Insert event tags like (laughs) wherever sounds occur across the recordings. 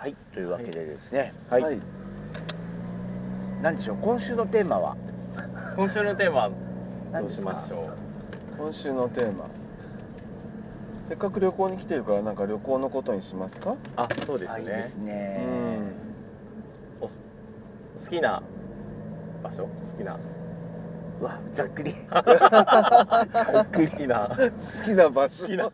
はいというわけでですねはい、はい。何でしょう今週のテーマは？今週のテーマどうしましょ今週のテーマ。せっかく旅行に来てるからなんか旅行のことにしますか？うあそうですね。あいいですね。おす好きな場所？好きな。うわざっくり。(laughs) (laughs) 好きな。好きな場所。好きな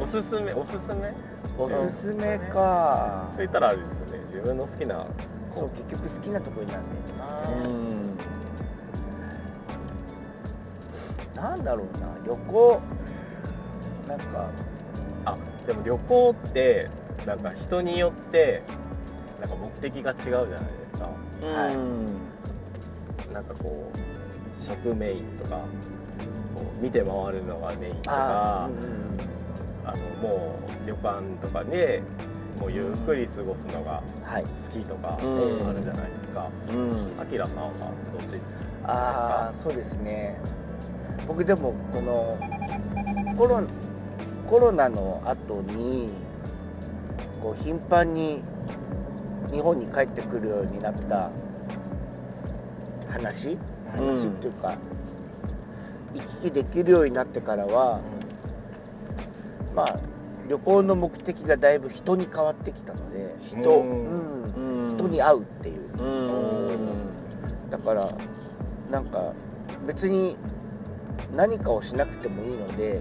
おすすめおすすめ？おすすめか。そう言ったらあれですよね。自分の好きな。そう結局好きなところになんだようん。ななんだろうな旅行。なんか。あでも旅行ってなんか人によってなんか目的が違うじゃないですか。はい。なんかこう食メインとかこう見て回るのがメインとあかーうんうんあのもう旅館とかでもうゆっくり過ごすのがはい。好きとかあうん。るじゃないですか。うん。あきらさんはどっち？ああそうですね。僕でもこのコロコロナの後にこう頻繁に日本に帰ってくるようになった話？うん話っていうか、行き来できるようになってからはまあ旅行の目的がだいぶ人に変わってきたので人、ううん。うん。人に会うっていう。うん。だからなんか別に何かをしなくてもいいので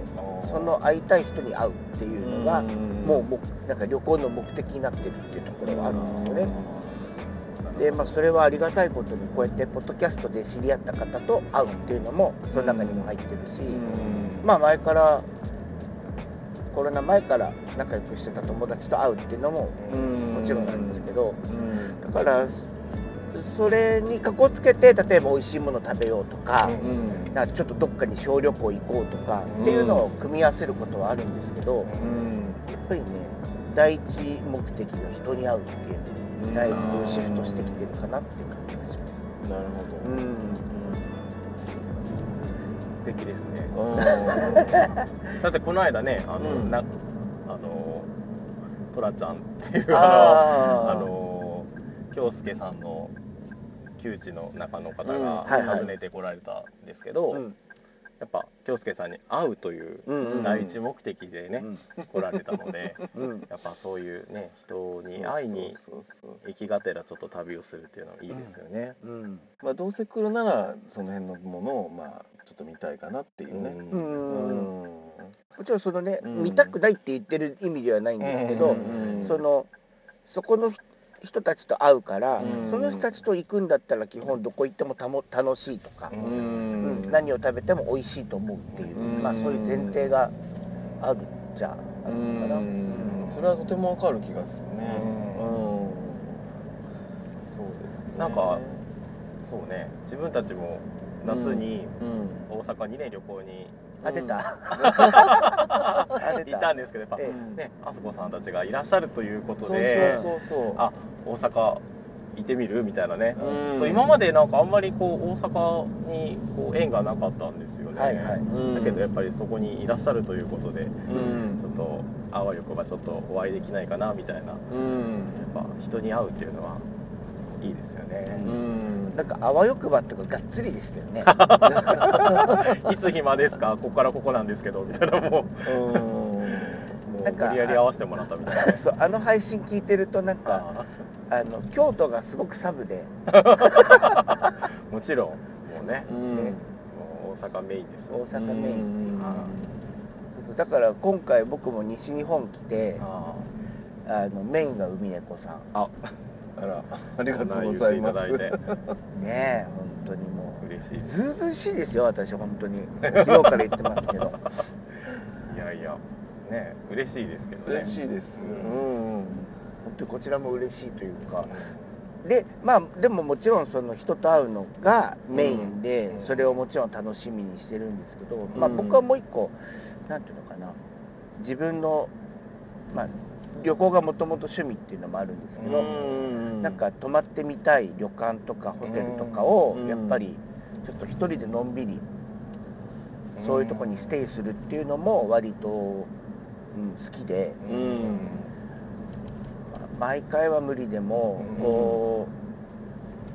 その会いたい人に会うっていうのがもうもうなんか旅行の目的になってるっていうところはあるんですよね。でまあそれはありがたいことにこうやってポッドキャストで知り合った方と会うっていうのもその中にも入ってるし、まあ前からコロナ前から仲良くしてた友達と会うっていうのももちろんなんですけどだからそれにかこつけて例えば美味しいもの食べようとか。なんかちょっとどっかに小旅行行こうとかっていうのを組み合わせることはあるんですけど、やっぱりね第一目的が人に会うっていうのにだいぶシフトしてきてるかなっていう感じがします。なるほど。うん。素敵ですね。うん。(laughs) だってこの間ねあの、うん。なあのトラちゃんっていうあのあの京介さんの旧知の中の方うん。がはいはい。訪ねてこられたんですけど、うん。やっぱ京介さんに会うといううんうん第一目的でね、来られたので (laughs) うん。やっぱそういうね人に会いに行きがてらちょっと旅をするっていうのはいいですよね。うん。まあどうせ来るならその辺のものをまあちょっと見たいかなっていうね。ううん。んもちろんそのね、うん。見たくないって言ってる意味ではないんですけど、うん。そのそこの人人たちと会うから、うん。その人たちと行くんだったら基本どこ行ってもたも楽しいとか、ううん。ん何を食べても美味しいと思うっていう、うん。まあそういう前提があるじゃあるのかな。うん。それはとてもわかる気がするね。うん。うん。そうですね。なんかそうね。自分たちも夏にうん。大阪にね旅行に。あ出た。行出た。んですけどやっぱ、えねあそこさんたちがいらっしゃるということそうでそうそうそう。あ大阪行ってみるみたいなね、うん。そう今までなんかあんまりこう大阪にこう縁がなかったんですよね、はいはい。うん。だけどやっぱりそこにいらっしゃるということで、うん。ちょっとあわよくばちょっとお会いできないかなみたいな。やっうんぱ人に会うっていうのはいいですよね、うん。なんかあわよくばとかがっつりでしたよね。(laughs) いつ暇ですか？ここからここなんですけどみたいなもう。うん。もなんかう無理やり合わせてもらったみたいな。(laughs) そうあの配信聞いてるとなんかああの京都がすごくサブで、ー (laughs) もちろんもうね。うん。ね。もう大阪メインです。大阪メインっていう。そうそう。だから今回僕も西日本来てああのメインが海猫さん。ああら (laughs) ありがとうございます。(laughs) ねえ本当にも嬉しいずうずうしいですよ私本当に。昨日から言ってますけど。(laughs) いやいやね嬉しいですけどね。嬉しいです。うん。本当にこちらも嬉しいというか。でまあでももちろんその人と会うのがメインで、うん。それをもちろん楽しみにしてるんですけど、うん。まあ、僕はもう一個なんていうのかな。自分の、まあ、旅行がもともと趣味っていうのもあるんですけど、うん。なんか泊まってみたい旅館とかホテルとかをうん。やっぱりちょっと一人でのんびりそういうとこにステイするっていうのも割と、うん、好きで、毎回は無理でもうん。こ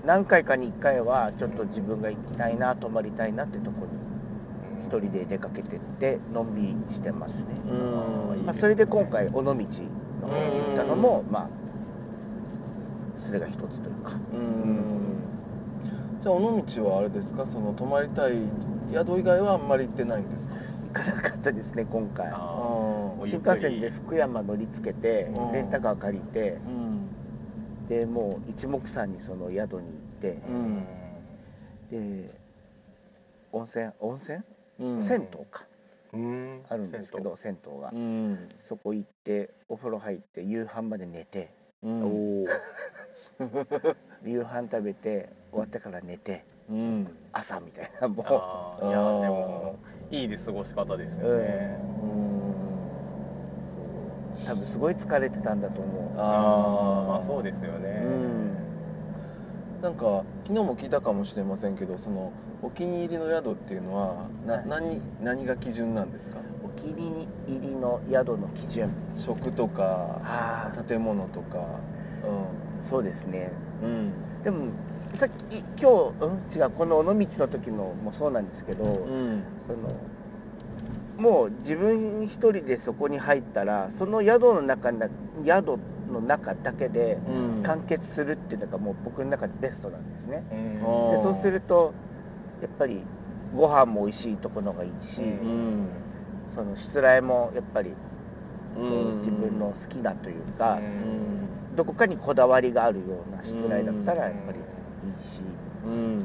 う何回かに1回はちょっと自分が行きたいな泊まりたいなってとこに一人で出かけてってのんびりしてますね、うん。まあ、それで今回尾道の方に行ったのもまあそれが一つというか。うん。じゃあ尾道はあれですか？その泊まりたい宿以外はあんまり行ってないんですか？行かなかったですね今回。新幹線で福山乗り継げてうん。レンタカー借りてうん。でもう一目散にその宿に行って。うん。で温泉？温泉？うん。銭湯か。うんあるんですけど銭湯。が。うん。そこ行ってお風呂入って夕飯まで寝て。(laughs) 夕飯食べて終わってから寝てうん。朝みたいなもあー。いやでもいいで過ごし方ですよね、う多分すごい疲れてたんだと思ああまあそうですようね、うん。なんか昨日も聞いたかもしれませんけどそのお気に入りの宿っていうのはな、はい。何何が基準なんですか？お気に入りの宿の基準。食とかあ建物とか。そうですね。うん。うんでもさっき今日、うん、違うこの尾道の時のもそうなんですけど、うん。そのもう自分一人でそこに入ったらその宿の中な宿の中だけでうん。完結するっていうのがもう僕の中でベストなんですね、でそうするとやっぱりご飯も美味しいところがいいし、うんうんそのしつらいもやっぱりこううん。自分の好きなというか、うん。どこかにこだわりがあるようなしつらいだったらやっぱりいいし、うん。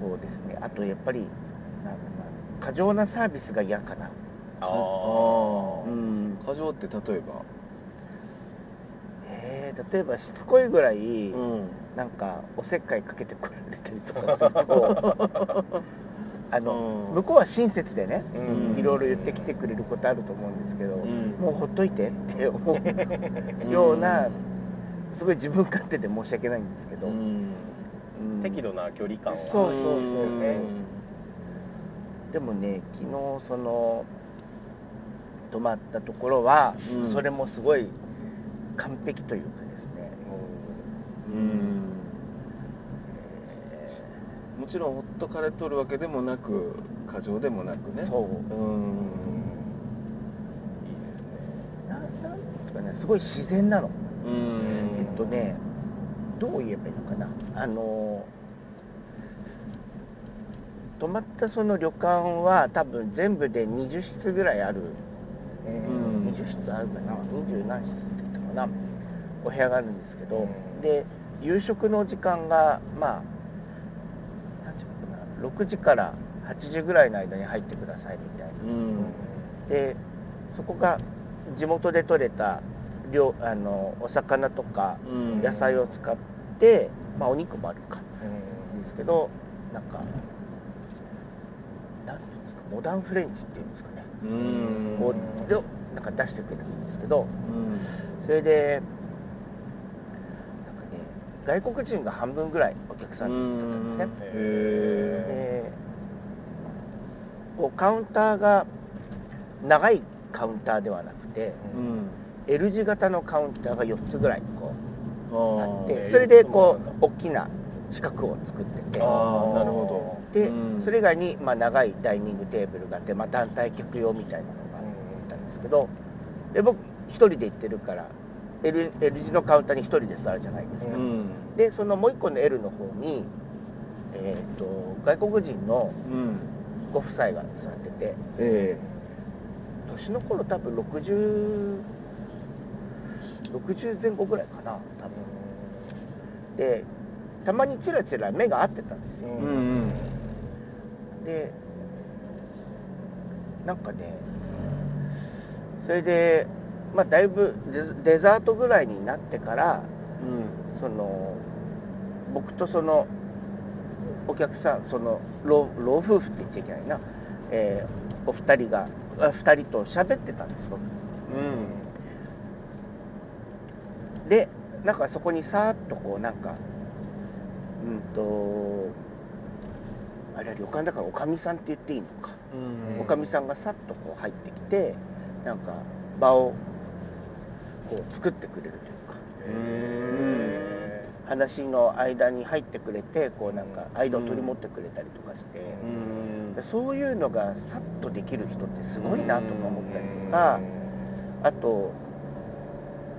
そうですね。あとやっぱりなん過剰なサービスが嫌かな。ああー。うん。過剰って例えば？えー例えばしつこいぐらい、うんなんかおせっかいかけてこられたりとかすると (laughs) あの、うん。向こうは親切でね、うん。いろいろ言ってきてくれることあると思うんですけど、ん。もうほっといてって思うようなすごい自分勝手で申し訳ないんですけど、適度な距離感は。そうそうそうそう。ですねでもね昨日その泊まったところは、うん。それもすごい完璧というかうん。えもちろんほっとかれとるわけでもなく過剰でもなくね。ーそう。うん。いいですね。ななんていうかねすごい自然なの、うん。えっとねどう言えばいいのかな。あの泊まったその旅館は多分全部で20室ぐらいある。うん。20室あるかな。20何室って言ったかな。お部屋があるんですけど、うん。で夕食の時間がまあ何時かな6時から8時ぐらいの間に入ってくださいみたいな。うん。でそこが地元で採れた量あのお魚とかうん。野菜を使って、まあお肉もあるかですけどなんかていうんですかモダンフレンチっていうんですかね、うん。こうでなんか出してくれるんですけどうん。それで外国人が半分ぐらいお客さんだったんですね、へでこうカウンターが長いカウンターではなくてえうん。L 字型のカウンターが4つぐらいこうあってそれで4つもこう大きな四角を作っててなるほで、うん。それ以外に、まあ、長いダイニングテーブルがあって、まあ、団体客用みたいなのがあったんですけどで僕一人で行ってるから L, L 字のカウンターに一人で座るじゃないですか、うん。でそのもう一個の L の方に、えー、と外国人のうん。ご夫妻が座っててえ年の頃多分6060前後ぐらいかな多分。でたまにチラチラ目が合ってたんですよ、えうん。でなんかねそれでまあだいぶデデザートぐらいになってからうんその僕とそのお客さんその老老夫婦って言っちゃいけないな、えーお二人があ二人と喋ってたんです僕。でなんかそこにさーっとこうなんかうんとあれは旅館だからおかみさんって言っていいのか、うん。おかみさんがさっとこう入ってきてなんか場をこう作ってくれるというか。へ話の間に入ってくれてこうなんか間を取り持ってくれたりとかして、うそういうのがさっとできる人ってすごいなとか思ったりとー。かあと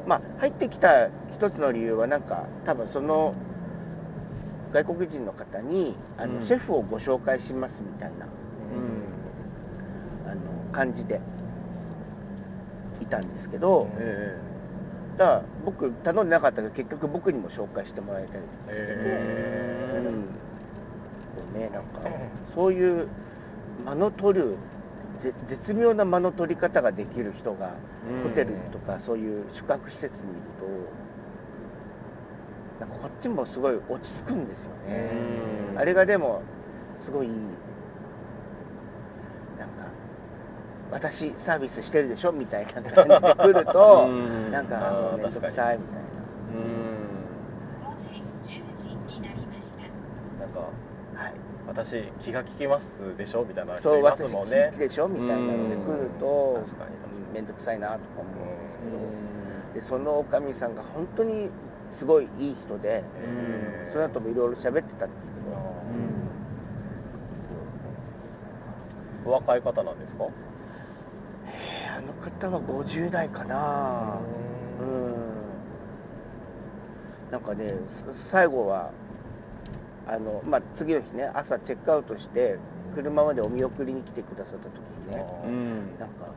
まあ入ってきた一つの理由はなんか多分その外国人の方にあの、うん。シェフをご紹介しますみたいなあの感じでいたんですけど、から僕頼んでなかったけど結局僕にも紹介してもらえたりとかしてて、うん。でねなんかそういう間の取るぜ絶妙な間の取り方ができる人がうん。ホテルとかそういう宿泊施設にいるとなんかこっちもすごい落ち着くんですよね。うん。あれがでもすごい。なんか私サービスしてるでしょみたいな感じで来るとうん。なんかあーもうめんどくさいみたいな。ん。かな、はい、私気が利きますでしょみたいな人そういます私もんね。聞きでしょみたいなので来ると面倒くさいなとか思うんですけど。うん。でそのおかみさんが本当にすごいいい人でその後もいろいろ喋ってたんですけど。お若い方なんですか？えーあの方は50代かな。うん。なんかねす最後はあの、まあ、次の日ね朝チェックアウトして車までお見送りに来てくださった時にね。うんなんか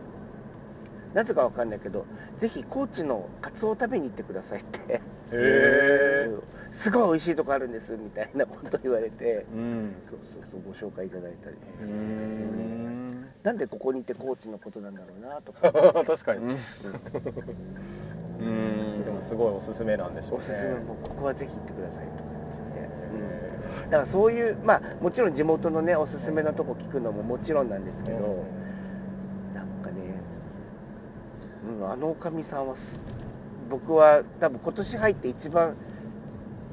なぜかわかんないけどぜひ高知のカツオを食べに行ってくださいって。すごい美味しいとこあるんですみたいなこと言われて。うん。そうそうそうご紹介いただいたり。うんなんでここにいて高知のことなんだろうなとか。(laughs) 確かに。うん。でもすごいおすすめなんでしょうね。おすすめもここはぜひ行ってくださいとか言って、へだからそういうまあもちろん地元のねおすすめのとこ聞くのももちろんなんですけど、なんかね、うん、あのおかみさんはす僕は多分今年入って一番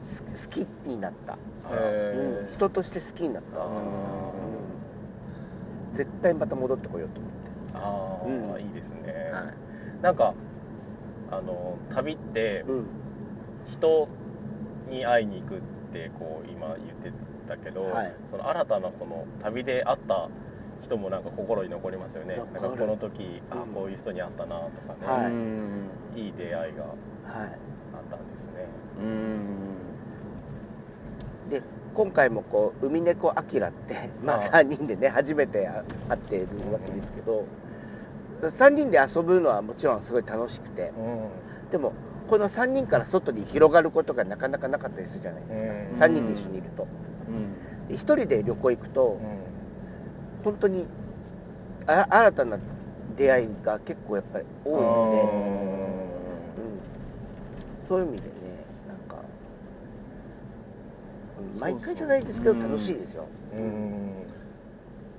す好きになった、へうん、人として好きになったおかみさん、うん絶対また戻ってこようと思って、ああ、うん。いいですね、はい。なんかあの旅ってうん。人に会いに行くってこう今言ってたけど、はい。その新たなその旅で会った人もなんか心に残りますよね。なんかこの時、あうん。こういう人に会ったなとかね、はい。い、い出会いがはい。あったんですね。で今回もこう海猫アキラって、まあ、はい3人でね初めて会っているわけですけど、3人で遊ぶのはもちろんすごい楽しくて。でもこの3人から外に広がることがなかなかなかったりするじゃないですか、うん。3人で一緒にいると。で1人で旅行行くと本当にあ新たな出会いが結構やっぱり多いので、うん、そういう意味でねなんか、うんそうそう毎回じゃないですけど楽しいですよ、うん。うん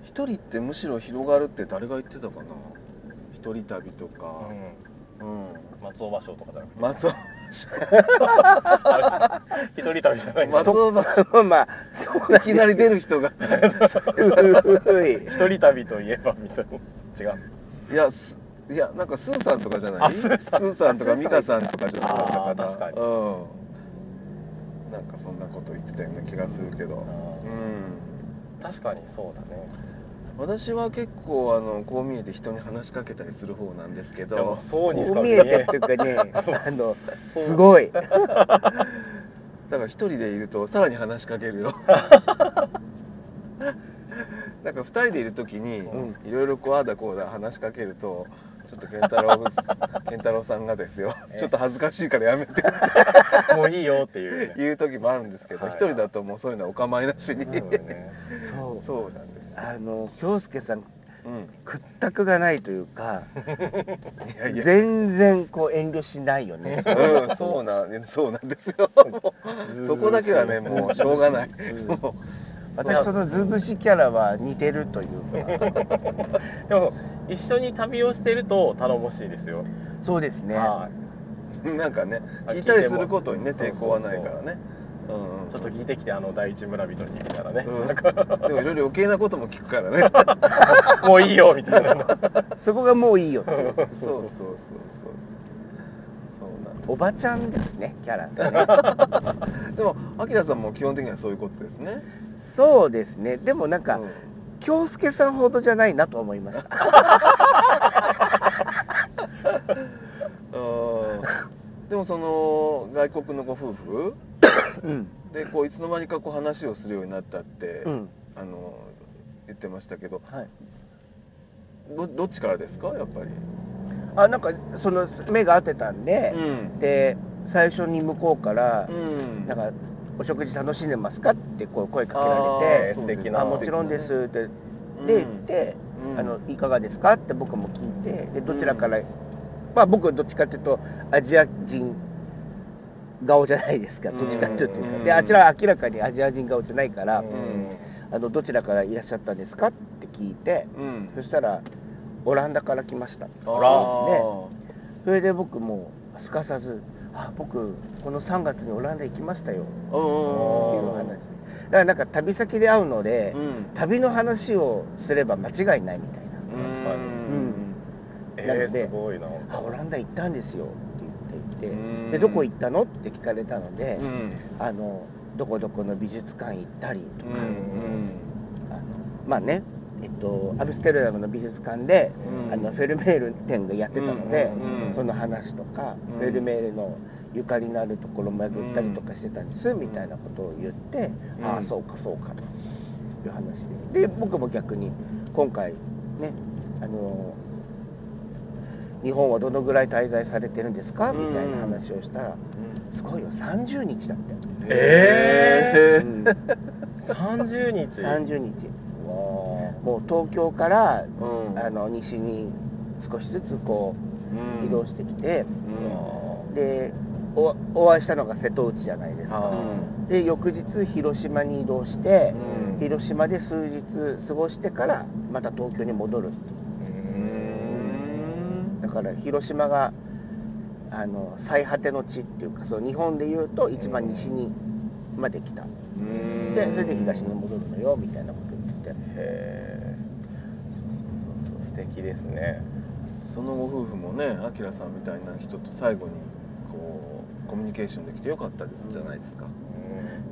一人ってむしろ広がるって誰が言ってたかな？一人旅とか。うん。松尾芭蕉とかじゃなくて。松尾 (laughs) 一人旅じゃない松尾芭蕉。まあそういきなり出る人が。(laughs) 一人旅といえばみたいな。違う。いやすいやなんかスーさんとかじゃない？あスーさん。とか美香さんとかじゃなかったかな。確かに。うんなんかそんなこと言ってたような気がするけど。うん。確かにそうだね。私は結構あのこう見えて人に話しかけたりする方なんですけど。そうにしこか見えう見えてっていう。かねあのすごい。だから一人でいるとさらに話しかけるよ (laughs) なんか二人でいる時にうん。いろいろこうああだこうだ話しかけるとちょっと健太郎健太郎さんがですよ。ええ。ちょっと恥ずかしいからやめて。(laughs) もういいよっていうね。言う時もあるんですけどはい。一人だともうそういうのはお構いなしに。そうだね。そう。そうなんです。あの京介さんうん。屈託がないというか全然こう遠慮しないよね。うん、そうなんそうなんですよ。そこだけはね、もうしょうがない。もう私そのズうずうしいキャラは似てるというか。(laughs) でも一緒に旅をしてると頼もしいですよ。そうですね。はなんかね、いたりすることにね、抵抗はないからね。うんちょっと聞いてきてあの第一村人にみたいなね、うん。なんか。でもいろいろ余計なことも聞くからね。(laughs) もういいよみたいな。(laughs) そこがもういいよそう。そうそうそうそう。そうなんおばちゃんですねキャラ。がねでも、あきらさんも基本的にはそういうことですね。そうですね。でもなんか、うん。京介さんほどじゃないなと思いました。(laughs) うんでもその外国のご夫婦うん。でこういつの間にかこう話をするようになったって、うん。あの言ってましたけどはい。どどっちからですか？やっぱり。あなんかその目が合ってたんで、ん。で最初に向こうから、うん。なんかお食事楽しんでますか？ってこう声かけられてそう素敵な。あもちろんです。ってでって、うん。あのいかがですか？って僕も聞いてでどちらから、まあ僕はどっちかっていうとアジア人顔じゃないですか。どっちかっていうと、うん。であちらは明らかにアジア人顔じゃないから、うん。あのどちらからいらっしゃったんですか？って聞いて、うん。そしたらオランダから来ました。あらー。それで僕もすかさず「あ僕この3月にオランダ行きましたよ」っていううん話。だからなんか旅先で会うので、うん。旅の話をすれば間違いないみたいな。確かにうん。えー、なのですごいな「あオランダ行ったんですよ」って言ってうん。いて「でどこ行ったの?」って聞かれたので、うん。あのどこどこの美術館行ったりとか、うん。あのまあねえっと、アムステルダムの美術館で、うん。あのフェルメール展がやってたので、うんうんその話とか、うん。フェルメールのゆかりのあるところを巡ったりとかしてたんです、みたいなことを言って、うん。ああそうかそうかという話で。で僕も逆に今回ねあの日本はどのぐらい滞在されてるんですかみたいな話をしたら、すごいよ30日だって、えうん。(laughs) 30日。30日。わもう東京から、うん。あの西に少しずつこううん。移動してきて、うん。でおお会いしたのが瀬戸内じゃないですあか。うんで翌日広島に移動して、うん。広島で数日過ごしてからまた東京に戻るっていう。うん。だから広島があの最果ての地っていうかその日本でいうと一番西にまで来た、うん。でそれで東に戻るのよみたいなこと言っててへえそうそうそうそう素敵ですね。そのご夫婦もね、あきらさんみたいな人と最後にこうコミュニケーションできてよかったですじゃないですか。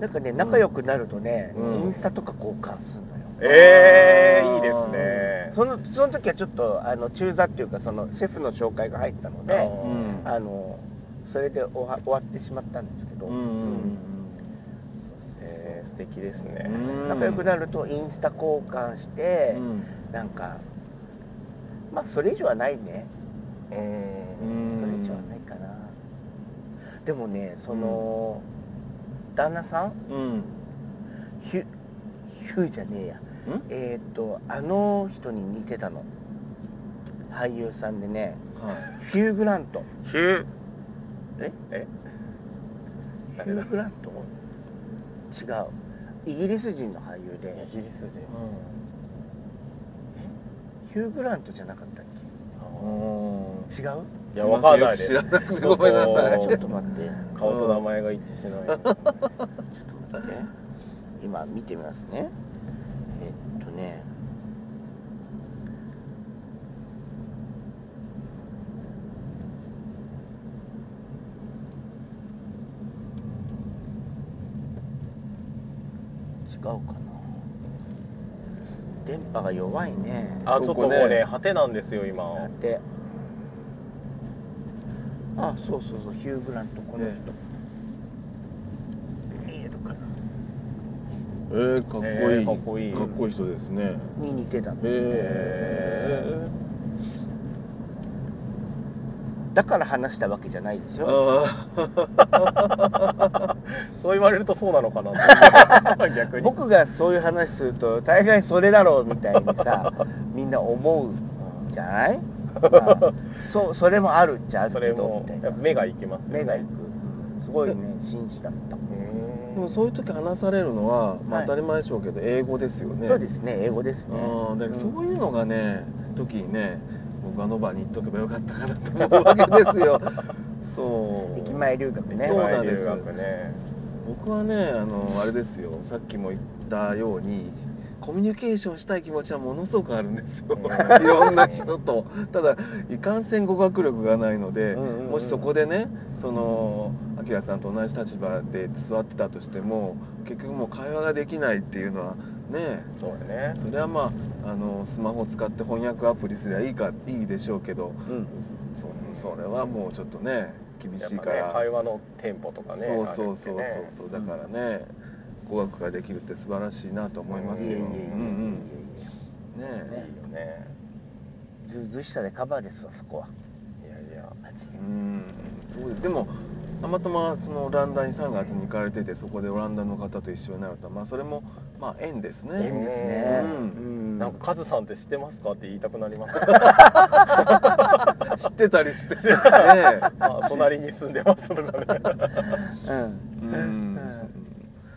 なんかね仲良くなるとね、うん。インスタとか交換するのよ、えー、いいですね。そのその時はちょっとあの中座っていうかそのシェフの紹介が入ったのでうんあのそれで終わ終わってしまったんですけど、うんえー、素敵ですね。うん。仲良くなるとインスタ交換して、うん。なんかまあそれ以上はないね、ううん。んそれ以上はないかな。でもねその、旦那さん？うん。ヒュヒューじゃねえや。ん？えーっとあの人に似てたの。俳優さんでね。はい。ヒュー・グラント。ヒュえ？え？ヒュー・グラント？違う。イギリス人の俳優で。イギリス人ヒュー・グラントじゃなかったっうんけ違う？いやわかんないです知らなくてごめんなさいちょっと待って。顔と名前が一致しない。ちょっと待って。今見てみますね。えっとね違うかなが弱いね。あちょっともうねね果てなんですよ今。だって。あそうそうそうヒュー・グラントこの人、見えるかな。えー、かっこいい、えーかっこいい。かっこいい人ですね。に似てたの。へえだから話したわけじゃないですよ。あ (laughs) そう言われるとそうなのかな。と (laughs) 逆に。僕がそういう話すると大概それだろうみたいにさ (laughs) みんな思うじゃない、まあそうそれもあるっちゃあるけそれもどみたいな。目がいきますよね。目がいく。すごいね紳士だった、でもんそういう時話されるのは、まあ、はい。当たり前でしょうけど英語ですよね。そうですね英語ですね。あーだからそううんいうのがね、時にね僕あの場に行っとけばよかったかなと思うわけですよ。(laughs) そう。駅前留学ね。そうなんです。ね。僕はねあのあれですよ。さっきも言ったようにコミュニケーションしたい気持ちはものすごくあるんですよ。うん。いろんな人と。ただいかんせん語学力がないので、うんうんうん。もしそこでねそのアキラさんと同じ立場で座ってたとしても結局もう会話ができないっていうのはね。そうだね。それはまああのスマホを使って翻訳アプリすりゃいいかいいでしょうけどうん。そそれはもうちょっとね厳しいから、会話のテンポとかねそうそうそうそうそう、だからね語学ができるって素晴らしいなと思いますよ、いえいえいえいえうんうん。ねいいえよね。ずうずうしさでカバーですわそこは。いやいや。うんそうです。でもたまたまそのオランダに3月に行かれててそこでオランダの方と一緒になるとまあそれもまあ縁ですね。縁ですね。うん。うん。なんかカズさんって知ってますかって言いたくなります。(laughs) 知ってたりしてね (laughs) あ隣に住んでますとかね。うんうん。うん。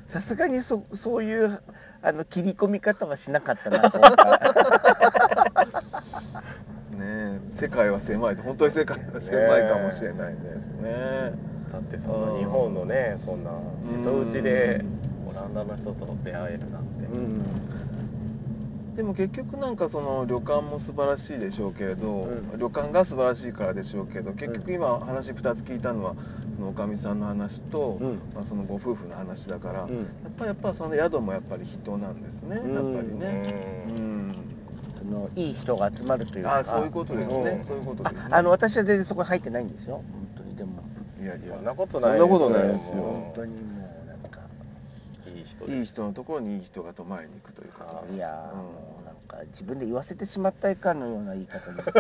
さすがにそそういうあの切り込み方はしなかったなと思った。(laughs) ねえ。世界は狭い。本当に世界は狭いかもしれないですねだってそんな日本のねそんな瀬戸内でオランダの人と出会えるなんて、うん。でも結局なんかその旅館も素晴らしいでしょうけれど、うん。旅館が素晴らしいからでしょうけど結局今話2つ聞いたのはそのおかみさんの話と、うん。まあ、そのご夫婦の話だから、うん。やっぱりやっぱその宿もやっぱり人なんですね、うん。やっぱりね。ううん。んそのいい人が集まるというか。あそういうことですね、うん。そういうことです、ね、ああの私は全然そこ入ってないんですよ。本当に。でもいやいや。そんなことないそんなことないですよ。もう本当にもうなんかいい人。いい人のところにいい人が泊まりに行くということです。いやー、うん。もうなんか自分で言わせてしまったかのような言い方で (laughs)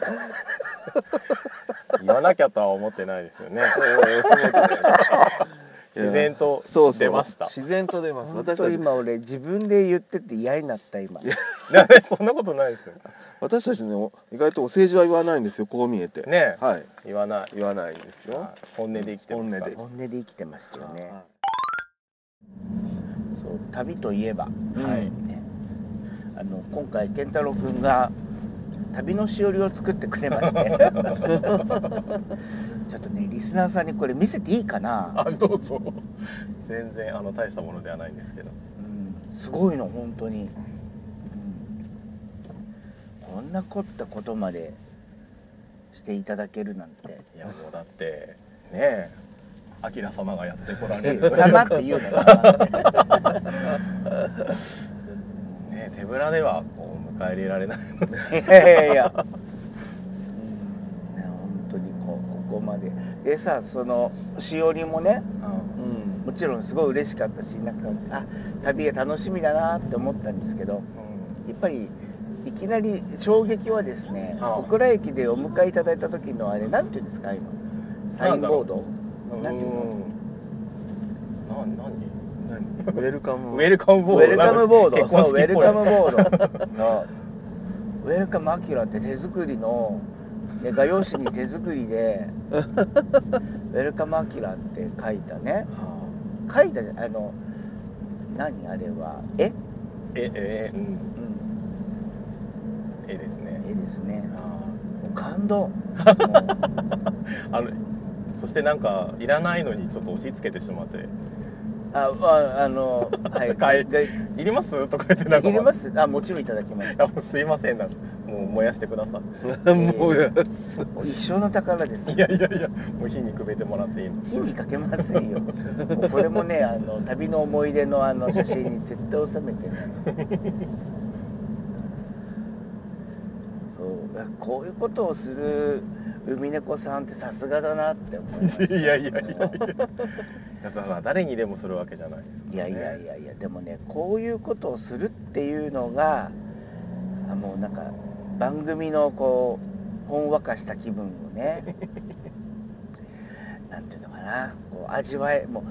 (laughs) (laughs) 言わなきゃとは思ってないですよね自然と出ました。自然と出ます。本私たち当今俺自分で言ってて嫌になった今。(laughs) そんなことないですよ。私たちね意外とお政治は言わないんですよこう見えて。ねえ。はい。言わない。言わないんですよ。はい。本音で生きてます本音本音で生きてましたよね。はそう旅といえば、うん。はい。ね、あの今回健太郎君が旅のしおりを作ってくれまして。(laughs) ちょっとねリスナーさんにこれ見せていいかな、あどうぞ。全然あの大したものではないんですけど。うん、すごいの本当に、うん、こんな凝ったことまでしていただけるなんて。いやもうだってねえ明様がやってこられえる。様って言うの (laughs) ねえ手ぶらではこう迎え入れられないいやいやいや、うんね、本当にこうここまででさそのしおりもねうん。もちろんすごい嬉しかったしなんかあ旅が楽しみだなって思ったんですけどやっぱりいきなり衝撃はですね小倉駅でお迎えいただいた時のあれなんていうんですか今。サインボード。うんなんていうの？な何？何？(laughs) ウェルカム。ウェルカムボード。ウェルカムボード。結そうウェルカムボード。 Welcome アキラって手作りのね画用紙に手作りで (laughs) Welcome アキラって書いたね。書いたじゃんあの何あれは？絵、ええうん。うん、絵ですね。絵ですね。あ。もう感動。(laughs) あのそしてなんかいらないのにちょっと押し付けてしまって。あああのはい。(laughs) 買いでいります？とか言ってなんか。いります。あもちろんいただきます。いやもうすいません。なんかもう燃やしてくださ (laughs) もうやもう一生の宝です。いいやいやいやもう火にくべてもらっていいの。火にかけませんよ。これもねあの旅の思い出のあの写真に絶対収めてねそう。こういうことをする海猫さんってさすがだなって思いました。(laughs) いやいやいやいや。誰にでもするわけじゃないですからね。いやいやいやいやでもねこういうことをするっていうのがあもうなんか番組のこうほんわかした気分をね (laughs) なんていうのかなこう味わえもう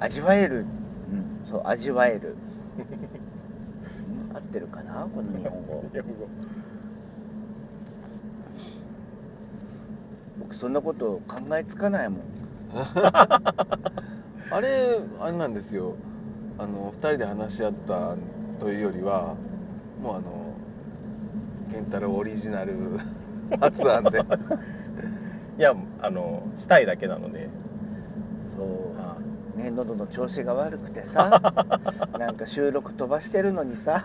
味わえる、うん、そう味わえる。うん合ってるかなこの日本語。日本語。僕そんなこと考えつかないもん。(laughs) あれあれなんですよ。あの2人で話し合ったというよりはもうあの健太郎オリジナル (laughs) 発案で。いやあのしたいだけなので。そう。ね喉の調子が悪くてさ (laughs) なんか収録飛ばしてるのにさ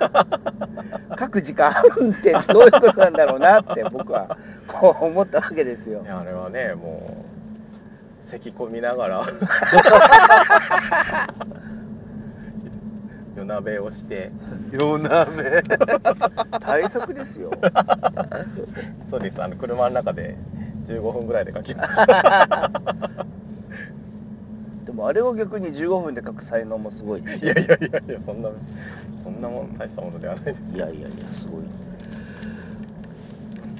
書く時間ってどういうことなんだろうなって僕はこう思ったわけですよ。いやあれはねもう咳込みながら (laughs) 夜鍋をして。夜鍋。(laughs) 大速ですよ。(laughs) そうです。あの車の中で15分ぐらいで書きました。(laughs) でもあれを逆に15分で書く才能もすごいですよ。いやいやいやいやそんなそんなもん大したものではないです。いやいやいやすごい。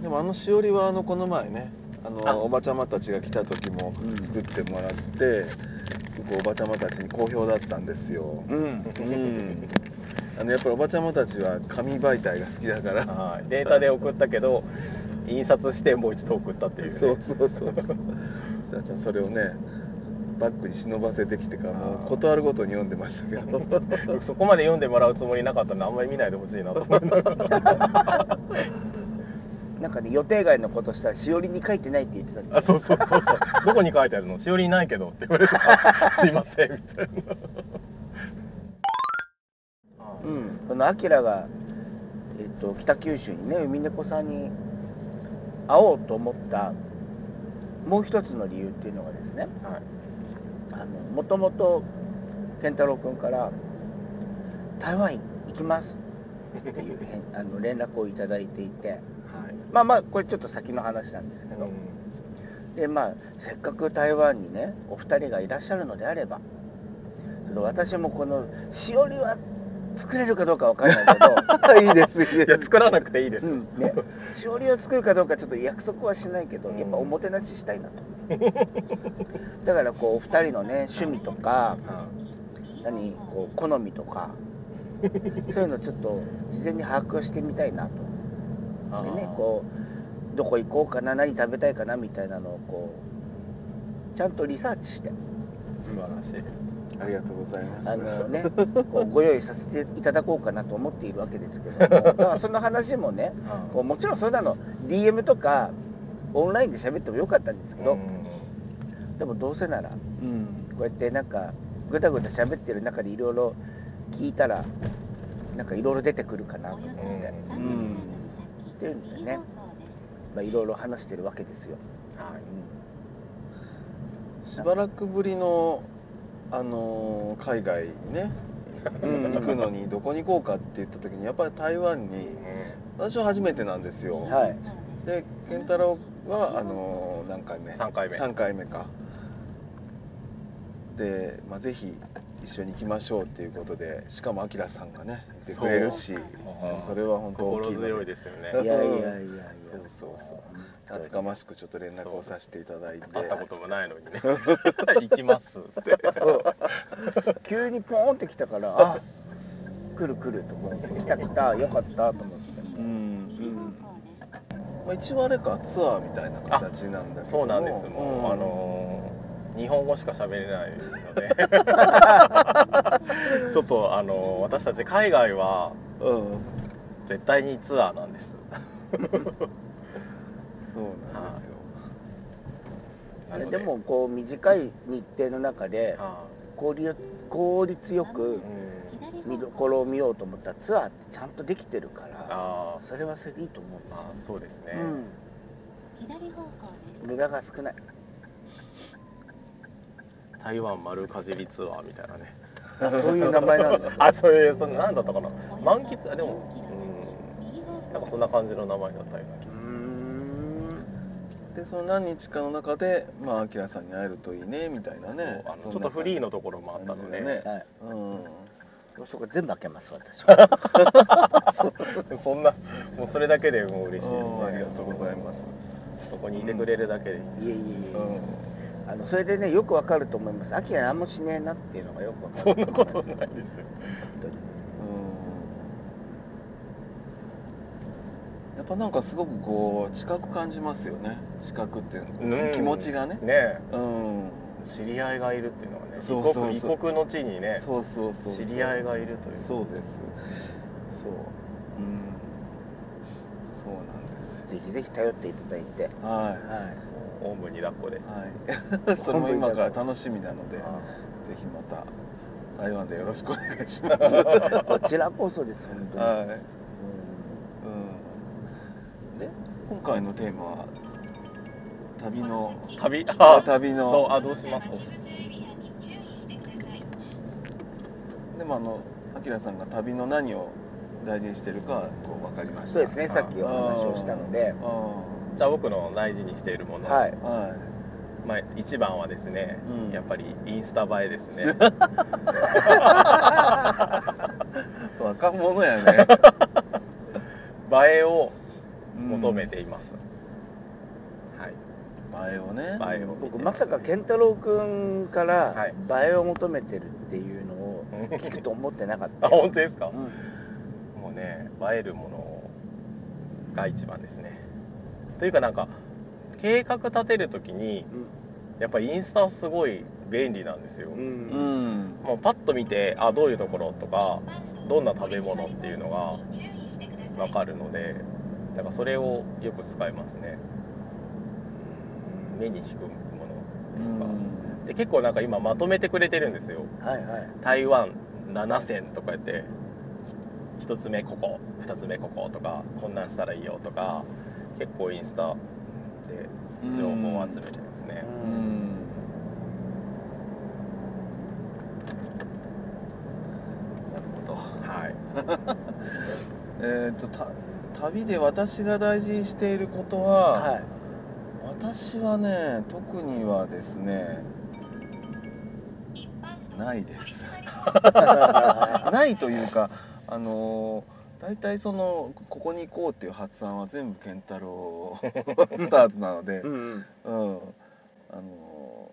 でもあのしおりはあのこの前ねあのあ。おばちゃまたちが来た時もうん。作ってもらって、すごいおばちゃまたちに好評だったんですよ、うんうん、(laughs) あのやっぱりおばちゃまたちは紙媒体が好きだから。はい。データで送ったけど印刷してもう一度送ったっていう、ね、そうそうそうそう。さあちゃんそれをねバッグに忍ばせてきてからもう断るごとに読んでましたけど。僕 (laughs) そこまで読んでもらうつもりなかったんであんまり見ないでほしいなと思いながら (laughs) なんかね予定外のことしたらしおりに書いてないって言ってたんです。あそうそうそうそう。どこに書いてあるの？しおりにないけどって言われてあ (laughs) すいませんみたいな。うん、そのアキラが、えっと、北九州にね海猫さんに会おうと思ったもう一つの理由っていうのがですね。はい。あのもともと健太郎君から「台湾行きます」っていうあの連絡をいただいていてはい。まあまあこれちょっと先の話なんですけど、でまあせっかく台湾にねお二人がいらっしゃるのであればちょっと私もこのしおりは作れるかどうかわかんないけど。(laughs) いいですいいです。いや作らなくていいです、うんね、しおりを作るかどうかちょっと約束はしないけど、うん。やっぱおもてなししたいなと。(laughs) だからこうお二人のね趣味とか何こう好みとかそういうのちょっと事前に把握してみたいなとでねこうどこ行こうかな何食べたいかなみたいなのをこうちゃんとリサーチして。素晴らしい。ありがとうございます。あのね (laughs) こうご用意させていただこうかなと思っているわけですけど。もだからその話もねもちろんそんなの DM とかオンラインで喋ってもよかったんですけど、でもどうせならこうん。うやってなんかぐだぐだ喋ってる中でいろいろ聞いたらなんかいろいろ出てくるかなと思って、っていうん。でねまあいろいろ話してるわけですよ、はい。しばらくぶりの、あのー海外にね、うん。行くのにどこに行こうかって言った時にやっぱり台湾に私は初めてなんですよ、はい。で健太郎はあのー何回目三回目。3回目か。で、まあ、ぜひ一緒に行きましょうっていうことでしかもアキラさんがねいてくれるしそれは本当大きい強いですよね。いやいやいやいや。そうそうそう。厚かましくちょっと連絡をさせていただいて。会ったこともないのにね。(laughs) 行きますって。急にポーンって来たからあ来る来ると思って。来た来たよかったと思って。うん、うん。まあ、一応あれかツアーみたいな形なんだけどそうなんです。もう、ん。あのー日本語しか喋れないので。(laughs) ちょっとあのー私たち海外はうん絶対にツアーなんです。そうなんですよ。あれでもこう短い日程の中であ効率効率よく見どころを見ようと思ったらツアーってちゃんとできてるからあー。それはそれでいいと思うんですよ。あーそうですね、うん。左方向です。無駄が少ない台湾丸かじりツアーみたいなね。あそういう名前なんですね。あそういうそのなんだったかな。満喫？あでもうん。なんかそんな感じの名前だったような気うーん。でその何日かの中でまあアキラさんに会えるといいねみたいなね。そうあのちょっとフリーのところもあったので、ね。はい。うん。どうしようか全部開けます私は。(laughs) そんなもうそれだけでもう嬉しい、うん。ありがとうございます。そこにいてくれるだけでいい、いえいえいえ、うんあのそれでねよくわかると思います。アキラ何もしねえなっていうのがよくわかるそんなことないです。よ本当に。やっぱなんかすごくこう近く感じますよね。近くっていうのうん気持ちがね。ねうん。知り合いがいるっていうのはねそうそうそう。異国異国の地にねそうそうそうそう。知り合いがいるという。そうです。そう。うん。そうなんですよ。ぜひぜひ頼っていただいて。ははいおんぶに抱っこで。い。はい (laughs) それも今から楽しみなのでぜあ。ひまた台湾でよろしくお願いします。(laughs) こちらこそです本当に、はい。うん。うん。で今回のテーマは旅の旅？あ旅の。あどうします？でもあのあきらさんが旅の何を大事にしてるかはこう分かりました。そうですね。さっきお話をしたので。あじゃあ僕の大事にしているもの、はい。あはい。まあ、一番はですね、うん。やっぱりインスタ映えですね。(laughs) 若者やね。(laughs) 映えを求めています、はい。映えをね。映えを。僕まさか健太郎君からはい。映えを求めてるっていうのを聞くと思ってなかった。あ本当ですか、うん。もうね映えるものが一番ですねというかなんか計画立てるときにやっぱりインスタすごい便利なんですよ、うん。うん。もうパッと見てあどういうところとかどんな食べ物っていうのが分かるのでだからそれをよく使いますね。目に引くもので結構なんか今まとめてくれてるんですよ。はいはい。台湾7選とか言って1つ目ここ2つ目こことかこんなんしたらいいよとか結構インスタで情報を集めてますね。なるほど。はい。(laughs) えっとた旅で私が大事にしていることは、はい。私はね特にはですねないです。(laughs) ないというかあの大体そのここに行こうっていう発案は全部健太郎スタートなので、うんうん。うん、あの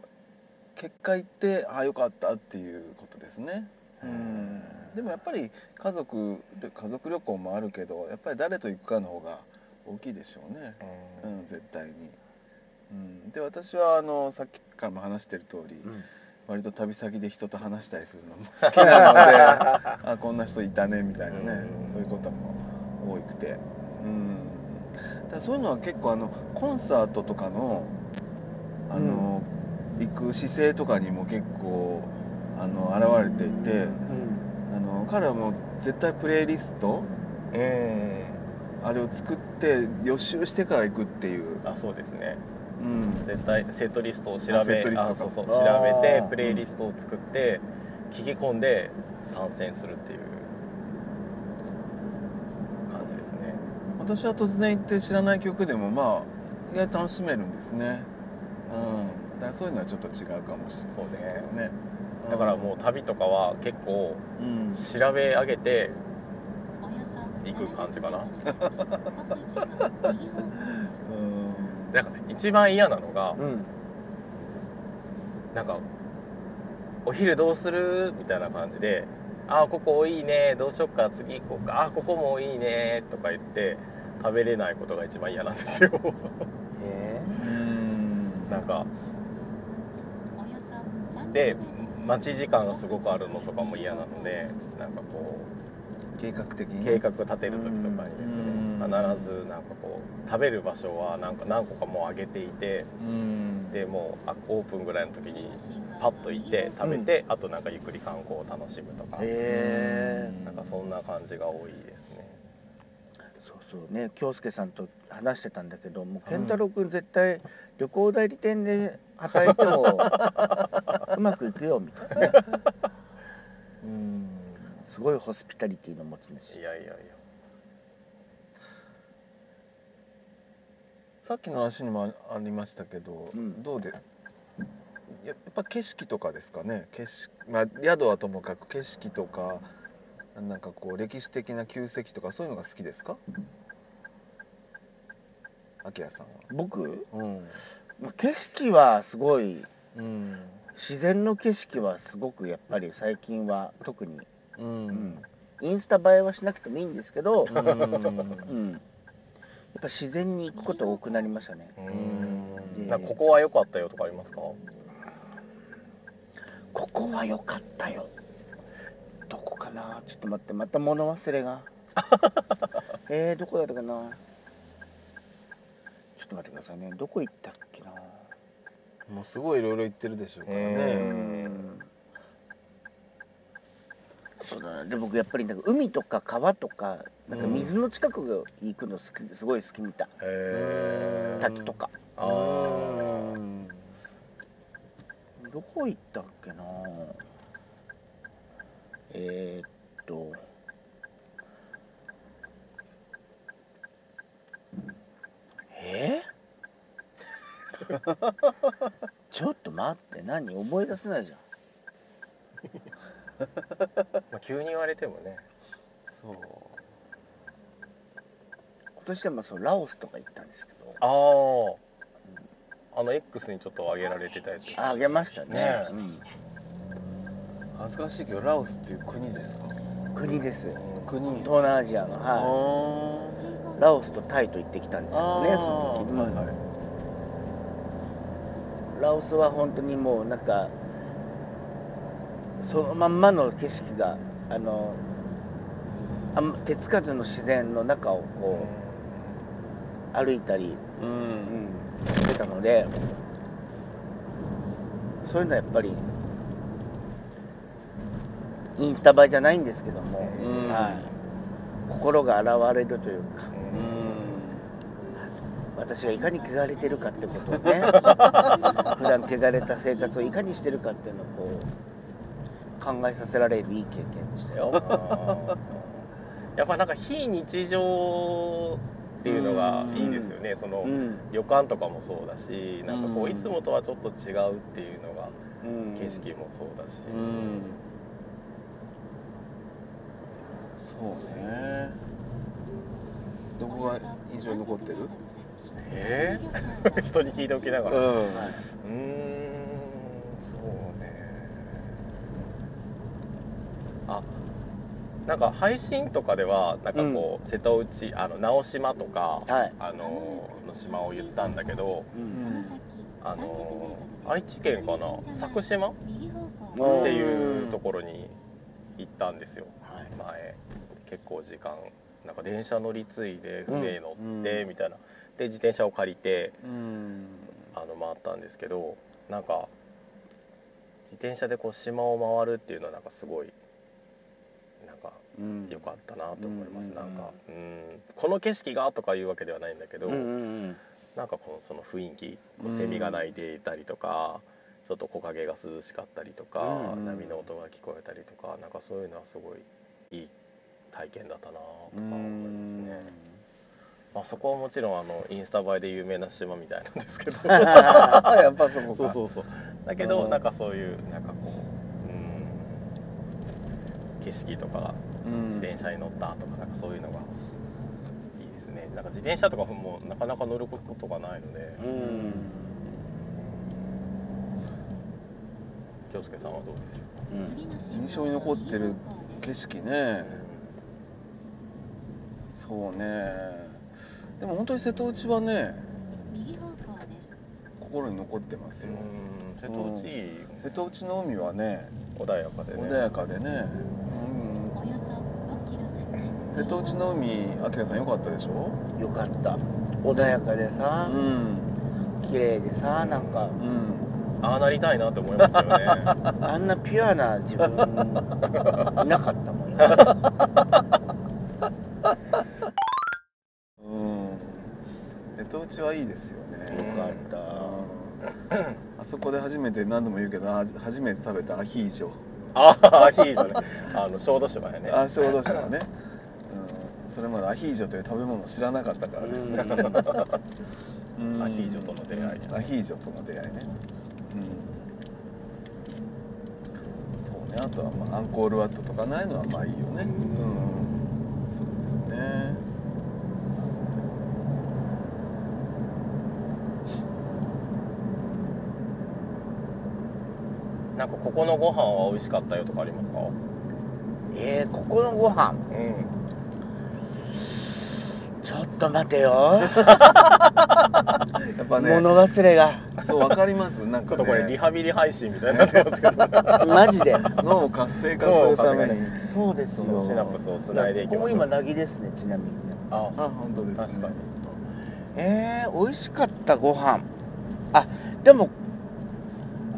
結果言ってああよかったっていうことですね、うん、でもやっぱり家族家族旅行もあるけどやっぱり誰と行くかの方が大きいでしょうね、うん、絶対に、うん、で私はあのさっきからも話してる通り、うん割と旅先で人と話したりするのも (laughs) 好きなのであこんな人いたねみたいなね、うん。そういうことも多くて、うん、だそういうのは結構あのコンサートとかのあの、行く姿勢とかにも結構あの現れていてあの彼はもう絶対プレイリストうんあれを作って予習してから行くっていう、あそうですねうん、絶対セットリストを調あセッべトリストか。あそうそう調あーべてプレイリストを作って聞き込んで参戦するっていう。感じですね。私は突然行って知らない曲でもまあ意外と楽しめるんですね。うん。だからそういうのはちょっと違うかもしれませんけどね。だからもう旅とかは結構うん。調べ上げて行行く感じかな。うん (laughs) なんか一番嫌なのがうん。なんかお昼どうする？みたいな感じであここいいねどうしよっか次行こうかあここもいいねとか言って食べれないことが一番嫌なんですよ。へうん。なんかで待ち時間がすごくあるのとかも嫌なのでなんかこ計画的うに計画立てる時とかにですね。うん。必ずなんかこう食べる場所はなんか何個かもう上げていてうん。でもうあオープンぐらいの時にパッと行って食べて、あとなんかゆっくり観光を楽しむとか。えなんかそんな感じが多いですね。そうそうね。京介さんと話してたんだけどもう健太郎君絶対旅行代理店で働いても (laughs) うまくいくよみたいな。ね (laughs) うんすごいホスピタリティの持ち主。いやいやいや。さっきの話にもあありましたけど、うん。どうでややっぱ景色とかですかね？景色まあ宿はともかく景色とかなんかこう歴史的な旧跡とかそういうのが好きですか？あきらさんは。僕？うん。まあ景色はすごいうん。自然の景色はすごくやっぱり最近は特に、ううん。んインスタ映えはしなくてもいいんですけど、うん。うん、やっぱ自然に行くこと多くなりましたね。ううん。ここは良かったよとかありますか？ここは良かったよ。どこかな？ちょっと待って。また物忘れが。(laughs) えー、どこだったかな？ちょっと待ってくださいね。どこ行ったっけな？もうすごいいろいろ言ってるでしょうからうねんそうだな。で僕やっぱりなんか海とか川とかなんか水の近く行くの好きすごい好きみたい。へー。滝とか。あー。うんどこ行ったっけな。えー、っと。え？ー (laughs) ちょっと待って何？思い出せないじゃんまあ、急に言われてもね。そう。今年はまあそのラオスとか行ったんですけど。あああの X にちょっと上げられてたやつ。ですああげましたね。ね恥ずかしいけどラオスっていう国ですか？うん、国です。国。東南アジアの、はあい、ラオスとタイと行ってきたんですけどねその時、はいはい。ラオスは本当にもうなんかそのまんまの景色があのあん手つかずの自然の中をこう歩いたり、ううんん、してたのでそういうのはやっぱりインスタ映えじゃないんですけども、うんはい、心が洗われるというかうん。私がいかに汚れてるかってことをね (laughs) 普段汚れた生活をいかにしてるかっていうのをこう考えさせられるいい経験でしたよ。(laughs) やっぱなんか非日常っていうのがいいですよね、その、うん。旅館とかもそうだしなんかこううん。いつもとはちょっと違うっていうのがうん。景色もそうだし、うん。そうね。どこが印象に残ってる？えー？(laughs) 人に聞いておきながら、ううん。ーんそうねあなんか配信とかではなんかこう、瀬戸内あの直島とか、はい。あのの島を言ったんだけどうん。あの愛知県かな？佐久島？っうんていうところに行ったんですよ。はい。前。結構時間。なんか電車乗り継いで船乗うん。ってみたいな、で自転車を借りてうん。あの回ったんですけどなんか自転車でこう島を回るっていうのはなんかすごいなんかうん。良かったなと思います、うんなんかうん。この景色がとかいうわけではないんだけど、うんうんなんかこのその雰囲気セミが鳴いていたりとか、ちょっと木陰が涼しかったりとか、うん波の音が聞こえたりとかなんかそういうのはすごいいい体験だったなとかう思いますん。ね。まあ、そこはもちろんあのインスタ映えで有名な島みたいなんですけど。(laughs) やっぱそこか。(laughs) そうそうそう。だけどうん。なんかそういうなんかこう、うん、景色とかうん。自転車に乗ったとかなんかそういうのがいいですね。なんか自転車とかもなかなか乗ることがないので。うんうん京介さんはどうでしょう？ん。印象に残ってる景色ね。そうね。でも本当に瀬戸内はね心に残ってますよ。ううん。瀬戸内。いい瀬戸内の海はね穏やかでね。穏やかでね、うん、瀬戸内の海あきらさんよかったでしょ？よかった。穏やかでさん。綺麗でさなんか。うん。ああなりたいなって思いますよね。(laughs) あんなピュアな自分 (laughs) いなかったもんね。うん。瀬戸内はいいですよね。よかった。うん。あそこで初めて何度も言うけどあ初めて食べたアヒージョ。ああアヒージョね。あの小豆島やね。あ小豆島ね、うん、それまでアヒージョという食べ物を知らなかったからですねアヒージョとの出会い、ね、アヒージョとの出会いね。うん。そうね。あとは、まあ、アンコールワットとかないのはまあいいよね。うん。そうですね。なんかここのご飯は美味しかったよとかありますか？えー、ここのご飯。うん。と待てよ。(laughs) やっぱね。物忘れが。そうわかります。なんか、ね、ちょっとこれリハビリ配信みたいになってますけど。マジで。脳を活性化するために。そうですよ。シナプスをつないでいきます。ここも今なぎですねちなみに。ああ本当です、ね、確かに。えー、美味しかったご飯。あでも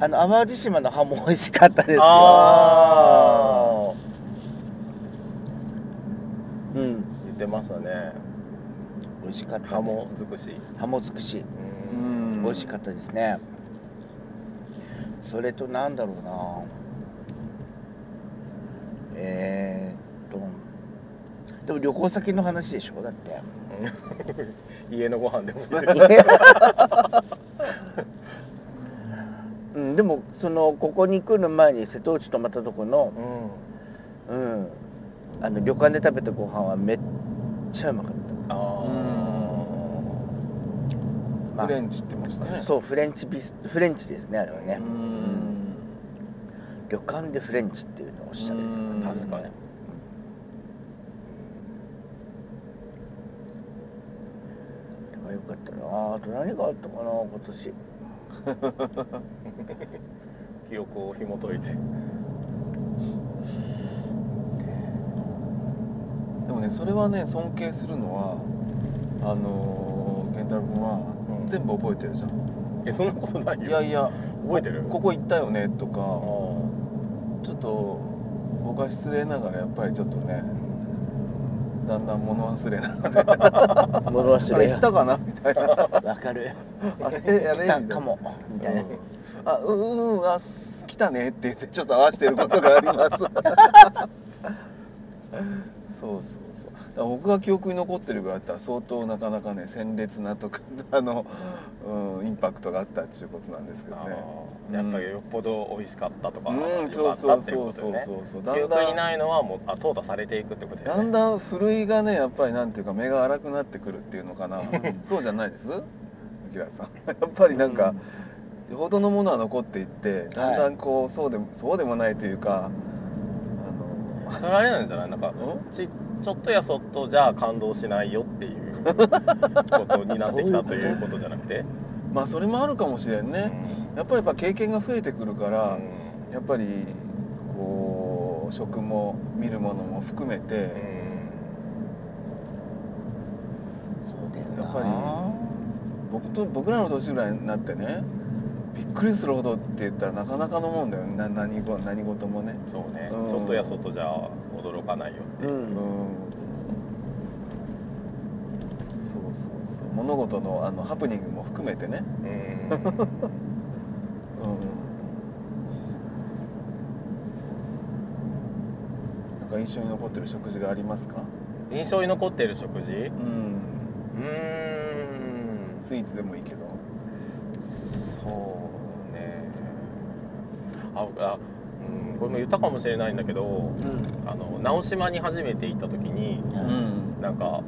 あの淡路島のハモ美味しかったですよ。あうん。ー言ってましたね美味しかった、ね、ハモ尽くしハモ尽くし美味しかったですね。それとなんだろうな。えー、っとでも旅行先の話でしょ？だって。(laughs) 家のご飯でも (laughs) うん、でもそのここに来る前に瀬戸内泊まったとこの、うん。うん、あの旅館で食べたご飯はめっちゃうまかった、あまあ。フレンチってましたね。そうフレンチビスフレンチですねあれはね、うん。旅館でフレンチっていうのをおっしゃるうん。確かに。よかったな。あと何があったかな今年。(laughs) 記憶を紐解いて。でもねそれはね尊敬するのはあのー健太郎君はうん全部覚えてるじゃん、えそんなことないよ。いやいや。覚えてる？ここ行ったよねとかあちょっと僕は失礼ながらやっぱりちょっとねだんだん物忘れなので物忘れあれ行ったかなみたいな。わかる。あれ？あれ来たかもみたいな、うん。あうんうんうんあす来たねって言ってちょっと合わせてることがあります。(laughs) (laughs) そうそうら僕が記憶に残ってるぐらいだったら相当なかなかね鮮烈なとか (laughs) あの、うん、インパクトがあったっていうことなんですけどあねーやっぱりよっぽど美味しかったとか、うんよそうかったっていうそうそうことよねそうそう記だんだん憶にないのはもうあ淘汰されていくってことだんだんふるいがねやっぱりなんていうか目が荒くなってくるっていうのかな。(laughs) そうじゃないです？明さん。(laughs) やっぱりなんか、よほどのものは残っていってだんだんこう、そうでもそうでもないというかあそれあれなんじゃない？なんかのん？ちちょっとやそっとじゃあ感動しないよっていうことになってきたということじゃなくて。まあそれもあるかもしれんね、やっぱりやっぱ経験が増えてくるから、やっぱりこう食も見るものも含めて、そうだよな。やっぱり僕と僕らの年ぐらいになってねびっくりするほどって言ったらなかなかのもんだよね。な何事何事もね。そうね、うん。ちょっとやそっとじゃあ驚かないよっていう、うん。うんそうそうそう。物事のあのハプニングも含めてね。うん。うん。そうそう。なんか印象に残ってる食事がありますか？印象に残っている食事？ううんーん。スイーツでもいいけど。そうね。ああうんこれも言ったかもしれないんだけどうん。あの直島に初めて行った時にうん。なんか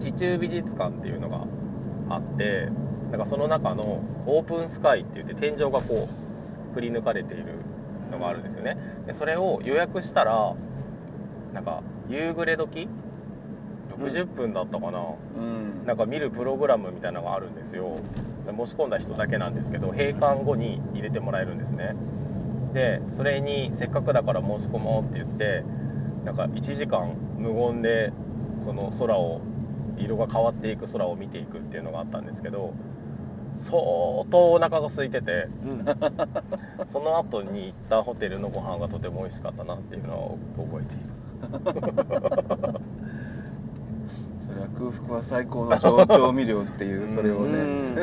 地中美術館っていうのがあってなんかその中のオープンスカイって言って天井がこうくり抜かれているのがあるんですよね。でそれを予約したらなんか夕暮れ時60分だったかな、うん。なんか見るプログラムみたいなのがあるんですよ。で申し込んだ人だけなんですけど閉館後に入れてもらえるんですねでそれにせっかくだから申し込もうって言ってなんか1時間無言でその空を色が変わっていく空を見ていくっていうのがあったんですけど相当お腹が空いててうん。その後に行ったホテルのご飯がとても美味しかったなっていうのを覚えている。それは空腹は最高の調調味料っていうそれをうねん。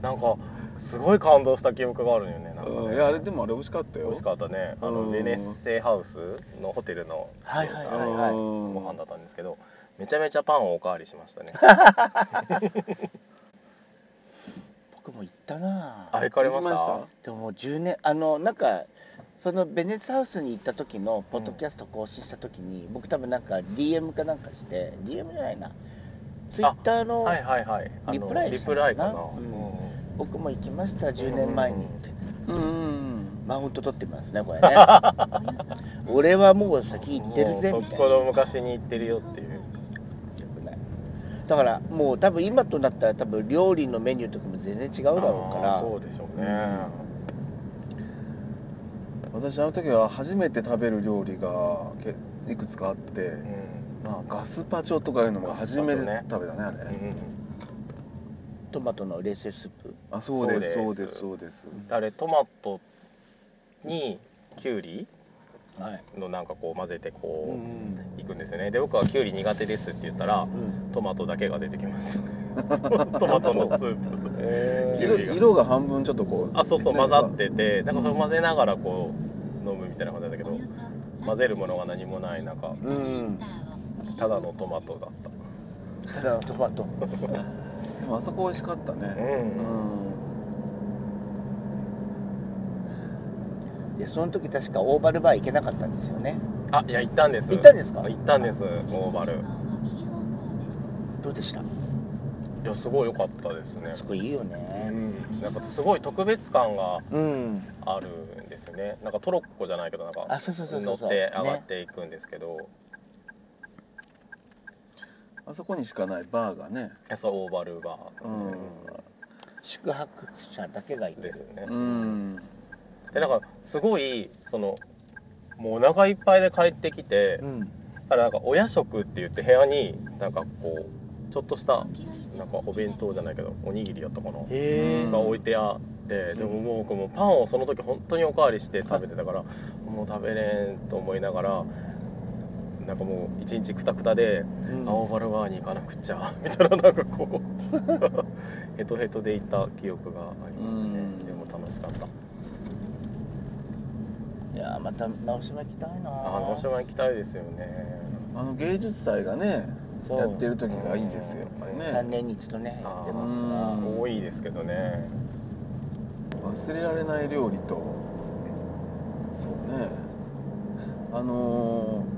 なんかすごい感動した記憶があるんよねなんかね。うんいやあれでもあれ美味しかったよ。美味しかったね。あうん。のベネッセハウスのホテルのはいはいはいはい。うん。ご飯だったんですけどめちゃめちゃパンをおかわりしましたね。(laughs) 僕も行ったなあ行かれました？行きました。でももう10年あのなんかそのベネツハウスに行った時のポッドキャスト更新した時に、僕多分なんか DM かなんかして DM じゃないな。ツイッターの、はいはいはい。あのリプライリしたのかなプライかな、うん。うん僕も行きました10年前に。って、うん。うんマウント取ってますねこれね。(laughs) 俺はもう先行ってるぜみたいな。この昔に行ってるよっていう。だからもう多分今となったら多分料理のメニューとかも全然違うだろうから。そうでしょうね、私あの時は初めて食べる料理がけいくつかあって、うん。まあ、ガスパチョとかいうのも初めて食べたねあれ、うんトマトの冷製スープ。あそうです。そそううですそうです。あれトマトにきゅうりはい。のなんかこう混ぜてうこんういくんですよね。で僕はきゅうり苦手ですって言ったらうん。トマトだけが出てきます。(laughs) トマトのスープ。え色きゅうりが。色が半分ちょっとこう。あそうそうね。混ざっててなんかそれ混ぜながらこう飲むみたいな感じだけど混ぜるものが何もない中うん。ただのトマトだった。ただのトマト (laughs) でもあそこ美味しかったね。でその時確かオーバルバー行けなかったんですよね。あいや行ったんです。行ったんですか？行ったんですオーバル。いどうでした？やすごい良かったですね。そこいいようねん。なんかすごい特別感がうん。あるんですよね。なんかトロッコじゃないけどなんか乗って上がっていくんですけど、あそこにしかないバーがね。そうオーバルバー、うん宿泊者だけが行けるですよね、うん。でなんかすごいそのもうお腹いっぱいで帰ってきて、うん。だからなんかお夜食って言って部屋になんかこうちょっとしたなんかお弁当じゃないけどおにぎりやったかな、が置いてあってでももう僕もうパンをその時本当におかわりして食べてたからもう食べれんと思いながらなんかもう一日くたくたで、うん。あオーバルバーに行かなくっちゃ (laughs) みたいななんかこう (laughs) ヘトヘトで行った記憶がありますね。うん。でも楽しかった。いやーまた直島行きたいなあ直島行きたいですよね。あの芸術祭がねそう。やってる時がいいですよ。やっぱり3ね年に一度ねやってますかうら。ん多いですけどね。忘れられない料理と。そうね。あのー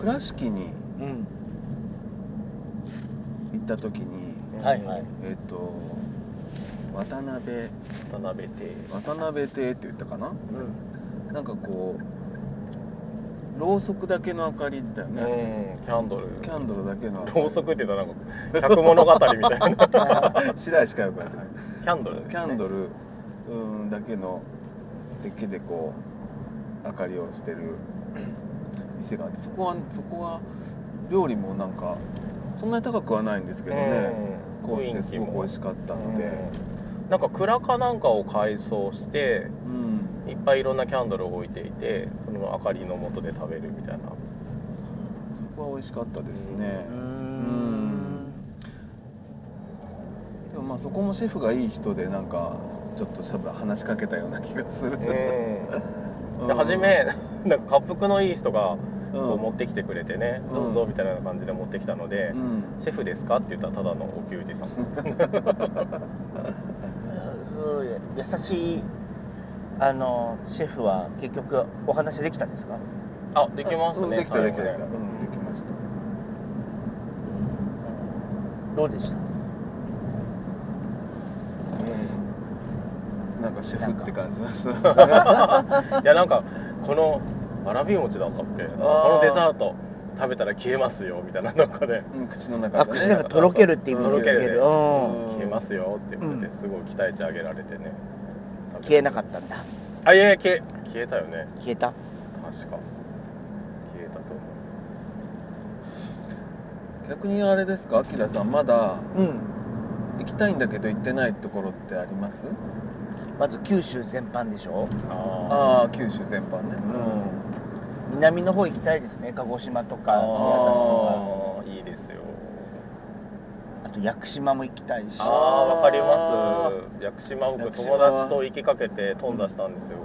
倉敷にうん。行った時にはいはい。えっ、と渡辺。渡辺亭渡辺亭って言ったかな？うん。なんかこうろうそくだけの明かりだようね、んキャンドル。キャンドルだけのろうそくって言ったらなんか百物語みたいな。(laughs) 白石かよくやってないキャンドルね。キャンドル。うんだけのだけでこう明かりをしてる店があってそこはそこは料理もなんかそんなに高くはないんですけどね、うんコースですごく美味しかったので、うんなんか蔵かなんかを改装してうん。いっぱいいろんなキャンドルを置いていてその明かりの下で食べるみたいな。そこは美味しかったですね。うん。ん。でもまあそこもシェフがいい人でなんかちょっとしゃべ話しかけたような気がする、(laughs) うんうんで初め (laughs) なんか滑腹のいい人がこうん。う持ってきてくれてね、うん。どうぞみたいな感じで持ってきたので、うん。シェフですか？って言ったらただのお給仕さん。(laughs) 優しいあのシェフは結局お話できたんですか？あできますね。うんできたできた。できました。どうでした？なんかシェフって感じましたいやなんかこのわらび餅だったっけこのデザート食べたら消えますよみたいな中でうん口の中あで、ね、口の中とろけるっていう意味でとろけるうん。消えますよって言ってうん。てすごい期待値上げられてね。消えなかったんだ。あいやいや消え消えたよね。消えた。確か。消えたと思逆にあれですかあきらさんまだうん。行きたいんだけど行ってないところってあります？まず九州全般でしょ？うあああ九州全般ね。うん。南の方行きたいですね鹿児島とかあ宮崎とあいいですよ。かあと屋久島も行きたいし。ああわかります。屋久島僕友達と行きかけて頓挫したんですよ、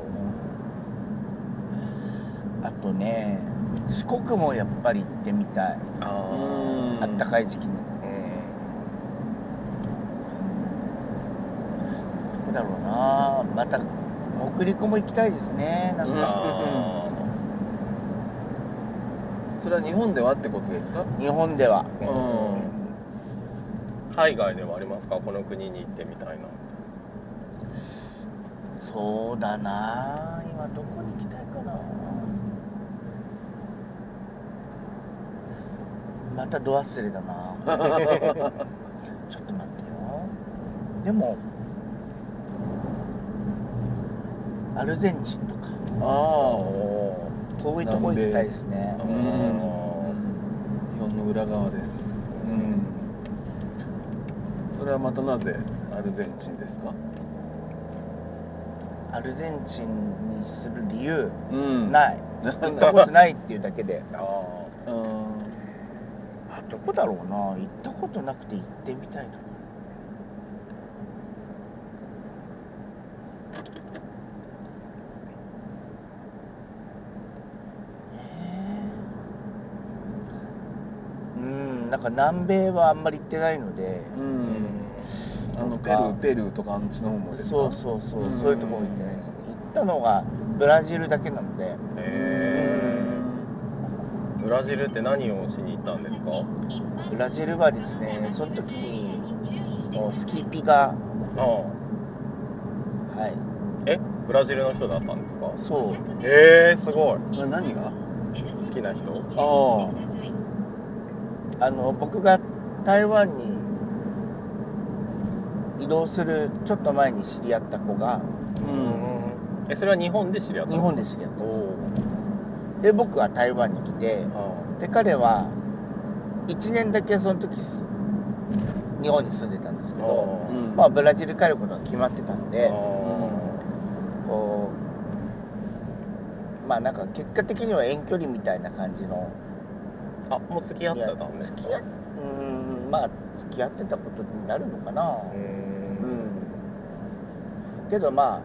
あとね四国もやっぱり行ってみたい。あったかい時期にだろうな。また北陸も行きたいですね。なんうん。か、あそれは日本ではってことですか？日本では。ー海外ではありますか？この国に行ってみたいな。そそうだな。今どこに行きたいかな。またド忘れだな。(laughs) ちょっと待ってよ。でもアルゼンチンとか。ああお遠いとこ行きたいですね。ーうん。日本の裏側です。うん。それはまたなぜアルゼンチンですか？アルゼンチンにする理由うん。ない。行ったことないっていうだけで。(laughs) あうん。あどこだろうな。行ったことなくて行ってみたいとこえうんなんか南米はあんまり行ってないので、うん。あのペルーペルーとかあっちの方もですか。そうそうそう、んそういうところ行ってない。です行ったのがブラジルだけなので。ーへー。ブラジルって何をしに行ったんですか？ブラジルはですねその時にもうスキーピがああ。はい。え？ブラジルの人だったんですか？そう。えー、すごい。あ何が？好きな人？ああの僕が台湾に移動するちょっと前に知り合った子があうん。えそれは日本で知り合った？日本で知り合ったで僕は台湾に来てあで彼は1年だけその時す日本に住んでたんですけど、うん。まあ、ブラジル帰ることが決まってたのであこうまあなんか結果的には遠距離みたいな感じのあもう付き合ってたんですか？付き合うーんまあ付き合ってたことになるのかな。ううん。ん。けどまあ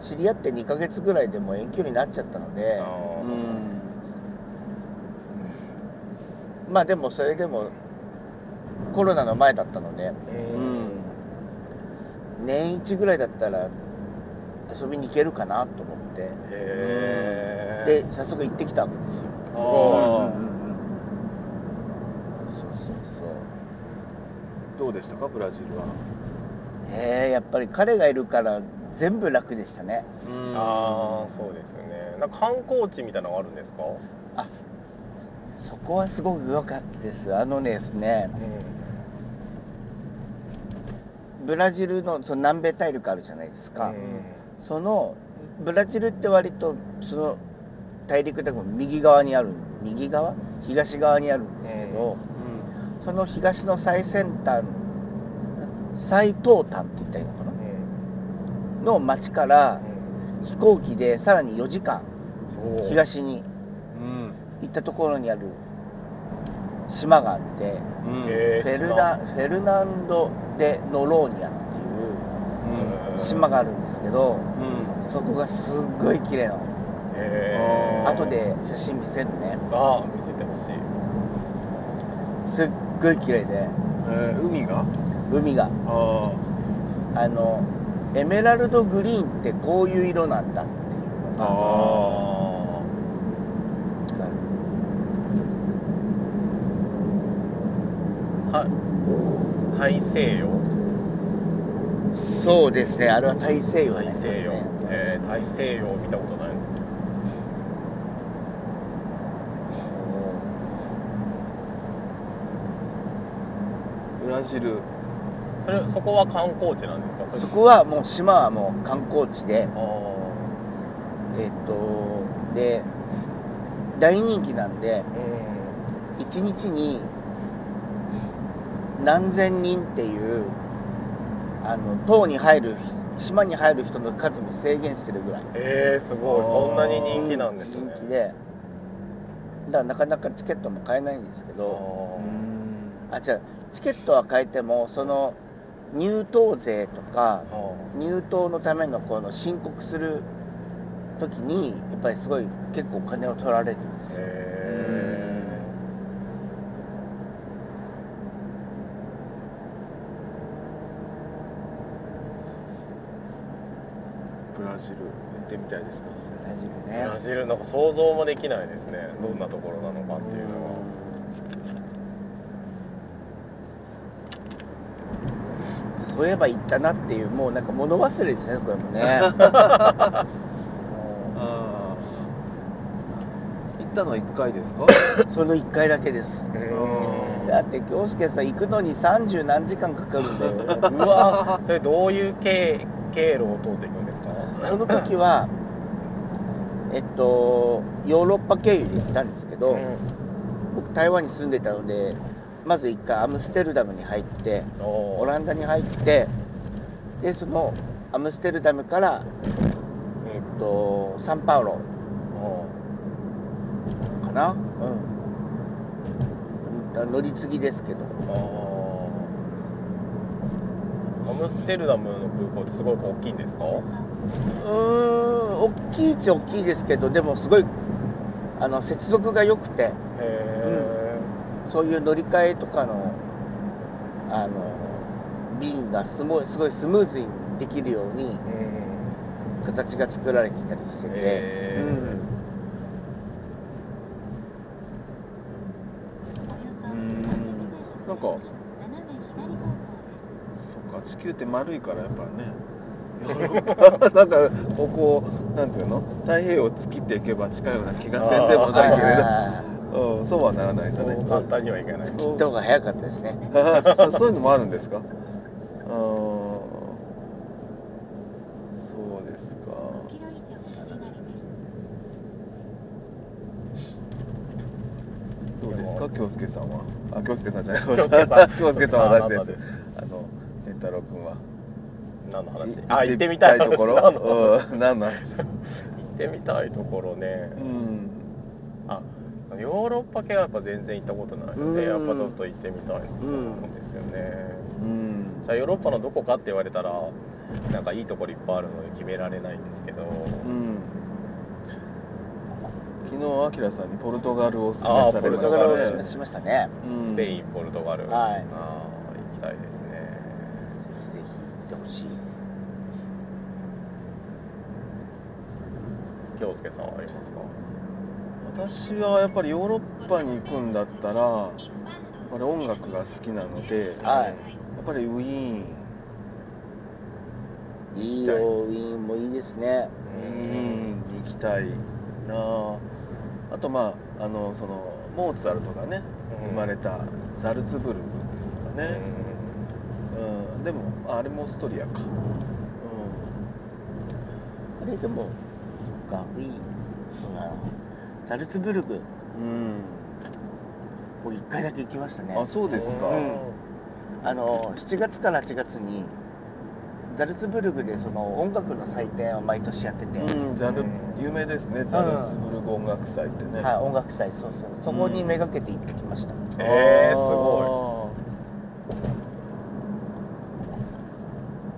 知り合って2ヶ月ぐらいでもう遠距離になっちゃったのでうん。まあでもそれでもコロナの前だったのでうん。年一ぐらいだったら遊びに行けるかなと思って。へで早速行ってきたわけですよあうんーうんうんそうそうそうどうでしたかブラジルは？へえやっぱり彼がいるから全部楽でしたね。ああそうですよね。なんか観光地みたいなのがあるんですか？あそこはすごく良かったです。あのですねブラジルのその南米大陸あるじゃないですか、そのブラジルって割とその大陸でも右側にある右側？東側にあるんですけど、その東の最先端最東端って言ったらいいのかな？の町から飛行機でさらに4時間東にうん。行ったところにある島があって、うん。へフェルナフェルナンド・デ・ノローニャっていう島があるんですけどうん。そこがすっごい綺麗なの。後で写真見せるね。ああ見せてほしい。すっごい綺麗で。えー海が？海が。ああのエメラルドグリーンってこういう色なんだっていうのが。あ分かるあ大西洋？そうですね。あれは大西洋大になります西洋。ねえー、大西洋見たことないブラジルそれそこは観光地なんですか？そこはもう島はもう観光地で。あえっとで大人気なんであうん。1日に何千人っていうあの島に入る島に入る人の数も制限してるぐらい。えー、すごい。あー。そんなに人気なんですね。人気で。だからなかなかチケットも買えないんですけあどー。あ違うチケットは買えてもその入島税とかあ入島のためのこの申告する時にやっぱりすごい結構お金を取られるんですー。よへブラジル行ってみたいですか？ブラジルーブねラジルなんか想像もできないですね。どんなところなのかっていうのはそういえば行ったなっていうもうなんか物忘れですねこれもね。(laughs) 行ったのは1回ですか？(laughs) その1回だけです。うん。だって京介さん行くのに30何時間かかるんだよ。(laughs) うわ。それどういう経経路を通っていくんですか？その時はえっとヨーロッパ経由で行ったんですけど、僕台湾に住んでたのでまず一回アムステルダムに入っておオランダに入ってでそのアムステルダムからえっとサンパウロかな？うん。乗り継ぎですけど。アムステルダムの空港ってすごい大きいんですか？うーん大きいっちゃ大きいですけどでもすごいあの接続が良くて。へえ、そういう乗り換えとかのあの便がすごいすごいスムーズにできるようにうん形が作られてたりしてて、へー。うん。なんかそっか地球って丸いからやっぱね。(laughs) なんかここなんていうの？太平洋を突きっていけば近いような気がせんでもないけれあど、うん、そうはならないんだね。簡単にはいかない。ー切った方が早かったですね。あそ (laughs) そういうのもあるんですか？あー。そうですか。どうですか？京介さんは？あ京介さんじゃない。(laughs) 京介さん。(laughs) 京介さんは私です。あの健太郎君は？何の話？いあ行ってみたいところ？何の話うん何の話？行ってみたいところね、うん。あヨーロッパ系はやっぱ全然行ったことないので、うん。やっぱちょっと行ってみたいなと思うんですよね、うん。じゃあヨーロッパのどこかって言われたらなんかいいところいっぱいあるので決められないんですけど、うん。昨日アキラさんにポルトガルをおすすめされまだしたね。からおすすめしましたね。うん。スペインポルトガル、はい。あー行きたいですね。ぜひぜひ行ってほしい。京介さんはありますか？私はやっぱりヨーロッパに行くんだったらやっぱり音楽が好きなので、はい。やっぱりウィーンい。いよウィーンもいいですね。ウィーンに行きたいな。ああとまああのそのモーツァルトがねうん。生まれたザルツブルクですかね、うん。でもああれもオーストリアか。あれでもそっかウィーンそうだなザルツブルグうん、うん僕1回だけ行きましたね。あそうですか、うん。あの7月から8月にザルツブルグでその音楽の祭典を毎年やってて、うん、ザル有名ですね、ザルツブルク音楽祭ってね。はい、音楽祭そうそう。そこにめがけて行ってきました、えー、すご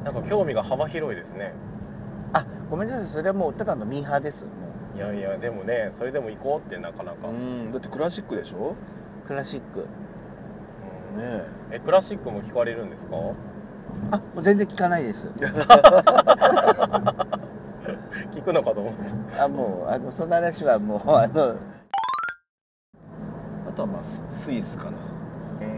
い。なんか興味が幅広いですね。あごめんなさい。それはもうただのミーハーですいやいやでもねそれでも行こうってなかなか、い。うん、だってクラシックでしょ？クラシック。うん。ねえ。クラシックも聞かれるんですか？あもう全然聞かないです。(laughs) 聞くのかと思って。あもうあのその話はもうあのあとはまあススイスかな。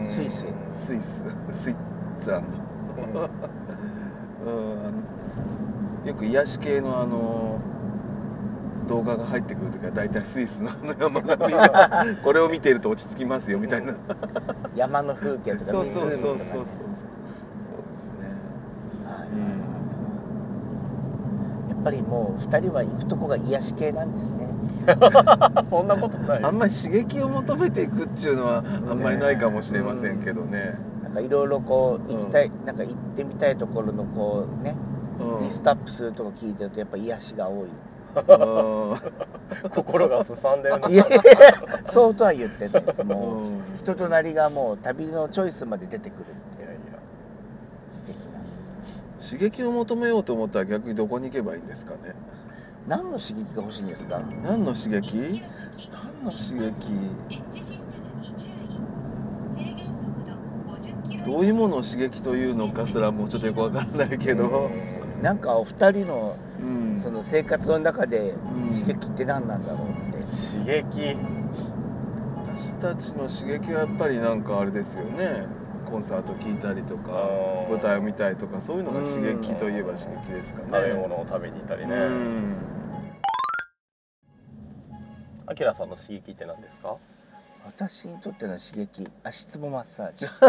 スイス。スイス、 Switzerland。うん、(laughs) あのよく癒し系のあの動画が入ってくるときは大体スイスの山並みがこれを見ていると落ち着きますよみたいな。山の風景とかそうそうそうそうそうそう。そうですね。はいうん。やっぱりもう2人は行くとこが癒し系なんですね (laughs) そんなことないあんまり刺激を求めていくっていうのはあんまりないかもしれませんけどね。なんかいろいろこう行きたい、なんか行ってみたいところのこうね、うんリストアップするとこ聞いてるとやっぱ癒しが多いうん心がすさんでるな。いやそうとは言ってないです。もう、うん。人となりがもう旅のチョイスまで出てくるいやいや素敵な。刺激を求めようと思ったら逆にどこに行けばいいんですかね。何の刺激が欲しいんですか？何の刺激？何の刺激？どういうものを刺激というのかすらもうちょっとよくわからないけど、なんかお二人のうんその生活の中でうん。刺激って何なんだろうって、刺激。私たちの刺激はやっぱりなんかあれですよね。コンサート聴いたりとかあー舞台を見たりとかそういうのが刺激といえば刺激ですかね。食べ物を食べに行ったりね。うん。あきらさんの刺激って何ですか？私にとっての刺激。足つぼマッサージ。(laughs)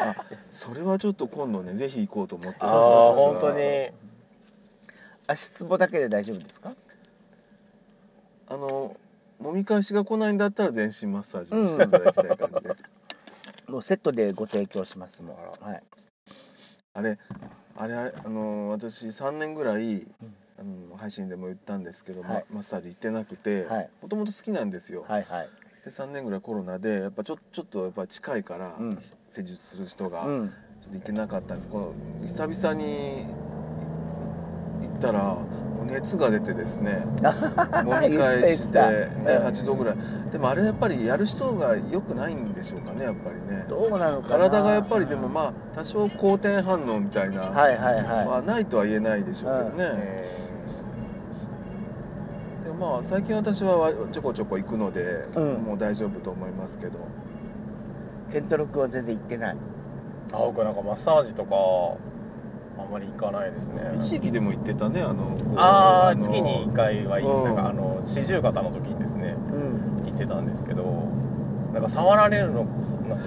あそれはちょっと今度ねぜひ行こうと思ってます。ああ本当に足つぼだけで大丈夫ですか？あの揉み返しが来ないんだったら全身マッサージもしていただきたい感じです、もうセットでご提供しますもんはい。あれあれあの私3年ぐらい、あの配信でも言ったんですけど、まはい。マッサージ行ってなくてはい。もともと好きなんですよ、はいはい。で3年ぐらいコロナでやっぱちょちょっとやっぱ近いから、うん。施術する人が、うん。ちょっと行ってなかったんです。この久々にたらもう熱が出てですね (laughs) 揉み返して、ね、8度ぐらい。でもあれやっぱりやる人が良くないんでしょうかねやっぱりね。どうなのかな。体がやっぱりでもまあ多少好転反応みたいな、はいはいはい、まあないとは言えないでしょうけどね、えでもまあ最近私はちょこちょこ行くので、うん。もう大丈夫と思いますけど。ケントロックは全然行ってない。ー、あ僕なんかマッサージとかあんまり行かないですね。一時期でも行ってたねあのああ月に1回はなん。かあの四十肩の時にですねうん。行ってたんですけどなんか触られるのこそなん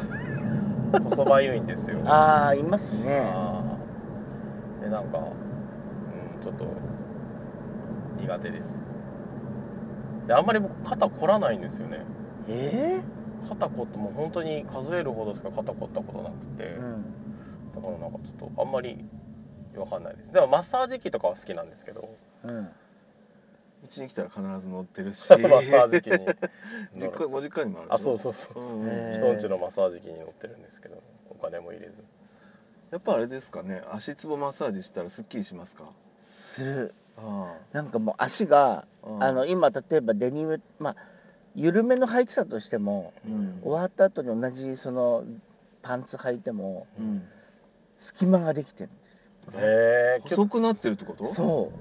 かこそばゆいんですよ。(laughs) ああいますね。でなんか、うん、ちょっと苦手です。であんまり僕肩凝らないんですよね。え肩凝ってもう本当に数えるほどしか肩凝ったことなくて、えうん。だからなんかちょっとあんまりわかんないです。でもマッサージ機とかは好きなんですけど。うん。うちに来たら必ず乗ってるし。(laughs) マッサージ機に実家ご実家にもあるあそうそうそうう。んうん。へー人んちのマッサージ機に乗ってるんですけどお金も入れず。やっぱあれですかね。足つぼマッサージしたらすっきりしますか？する。あなんかもう足がああの今例えばデニムまあ緩めの履いてたとしてもうん。終わった後に同じそのパンツ履いてもうん。隙間ができてる。んですよへえ細くなってるってこと？そ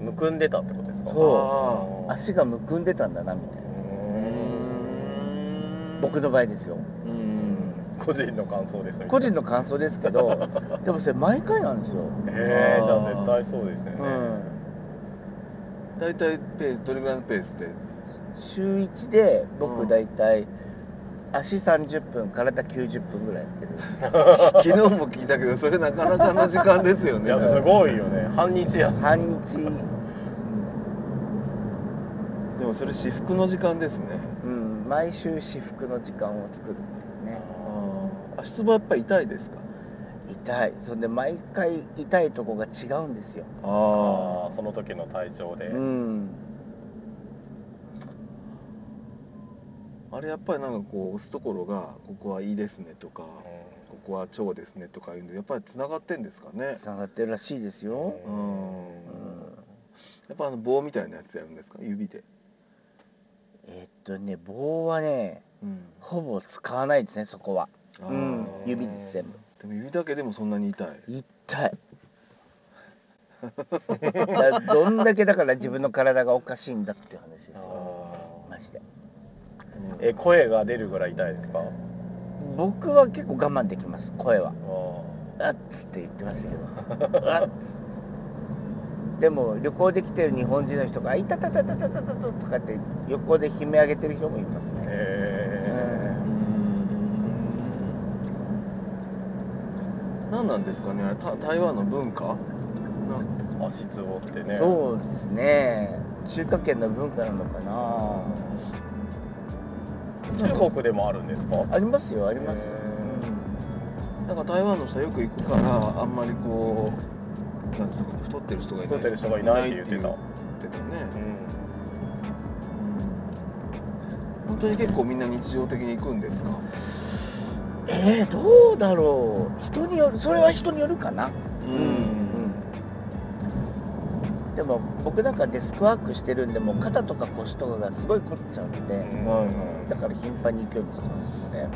むくんでたってことですか？そう。足がむくんでたんだなみたいな。僕の場合ですよ。うん。個人の感想です個人の感想ですけど (laughs) でもそれ毎回なんですよ、へえじゃあ絶対そうですよね、うん、大体ペースどれぐらいのペースで？週1でうん。僕大体足30分体90分ぐらいやってる。(laughs) 昨日も聞いたけどそれなかなかの時間ですよね。いやすごいよね。半日や。半日、でもそれ至福の時間ですね。うん。うん、毎週至福の時間を作るっていうね。あー。足つぼやっぱり痛いですか？痛い。そんで毎回痛いとこが違うんですよ。ああその時の体調で、うんあれやっぱりなんかこう押すところがここはいいですねとかここは腸ですねとかいうんでやっぱりつながってんですかね？つながってるらしいですよ、ううん。んやっぱあの棒みたいなやつやるんですか？指で。えーっとね棒はねうん。ほぼ使わないですねそこは。うん指です全部。でも指だけでもそんなに痛い。痛い。(laughs) だどんだけだから自分の体がおかしいんだっていう話ですよ。あマジで。ーえ声が出るぐらい痛いですか？僕は結構我慢できます。声は。あっつって言ってますけど。あっつって。でも旅行できてる日本人の人が「いたたたたたたた」とかって横で悲鳴上げてる人もいますね。へえ、うん、何なんですかね？台湾の文化？足つぼってね。そうですね。中華圏の文化なのかな。中国でもあるんですか？ありますよあります、なんか台湾の人はよく行くからあんまりこうなんていうのか太ってる人がいない。太ってる人がいないって言ってた。言ってたね。うん。本当に結構みんな日常的に行くんですか？えー、どうだろう。人によるそれは人によるかな。うんでも僕なんかデスクワークしてるんでもう肩とか腰とかがすごい凝っちゃうので、うん。はいはいだから頻繁に行くようにしてますけどね。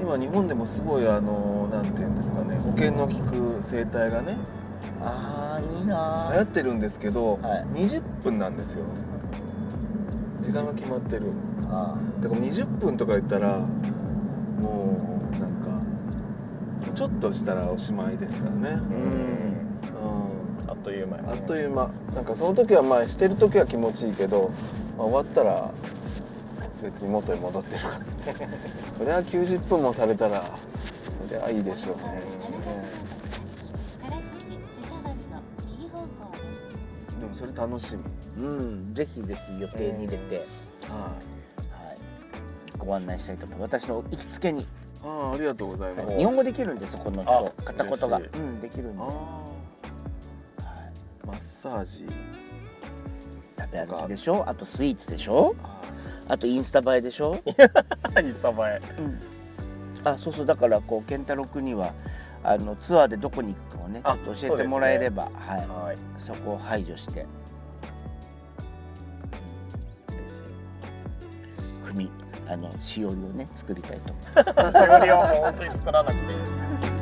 今日本でもすごいあのなんていうんですかね保険の効く整体がねああいいな流行ってるんですけど、はい。20分なんですよ。時間が決まってる。あだから20分とか言ったらもうなんかちょっとしたらおしまいですからね。うんっという間あっという間。なんかその時はまあしてる時は気持ちいいけど、まあ終わったら別に元に戻ってるから。(laughs) それは90分もされたらそれはいいでしょうね。でもそれ楽しみ。うん、ぜひぜひ予定に入れて、ははい、ご案内したいと思います。私の行きつけに、いああありがとうございます、日本語できるんでそこのあ人片言が、うん、できるんで、マッサージ。食べ歩きでしょ？あとスイーツでしょ？ああとインスタ映えでしょ、(laughs) インスタ映え。うん、あそうそうだからこう健太郎君にはあのツアーでどこに行くかをねちょあっと教えてもらえれば、はい、はい。そこを排除して。組あのしおりをね作りたいと。思いますそれを本当に作らなくていい。です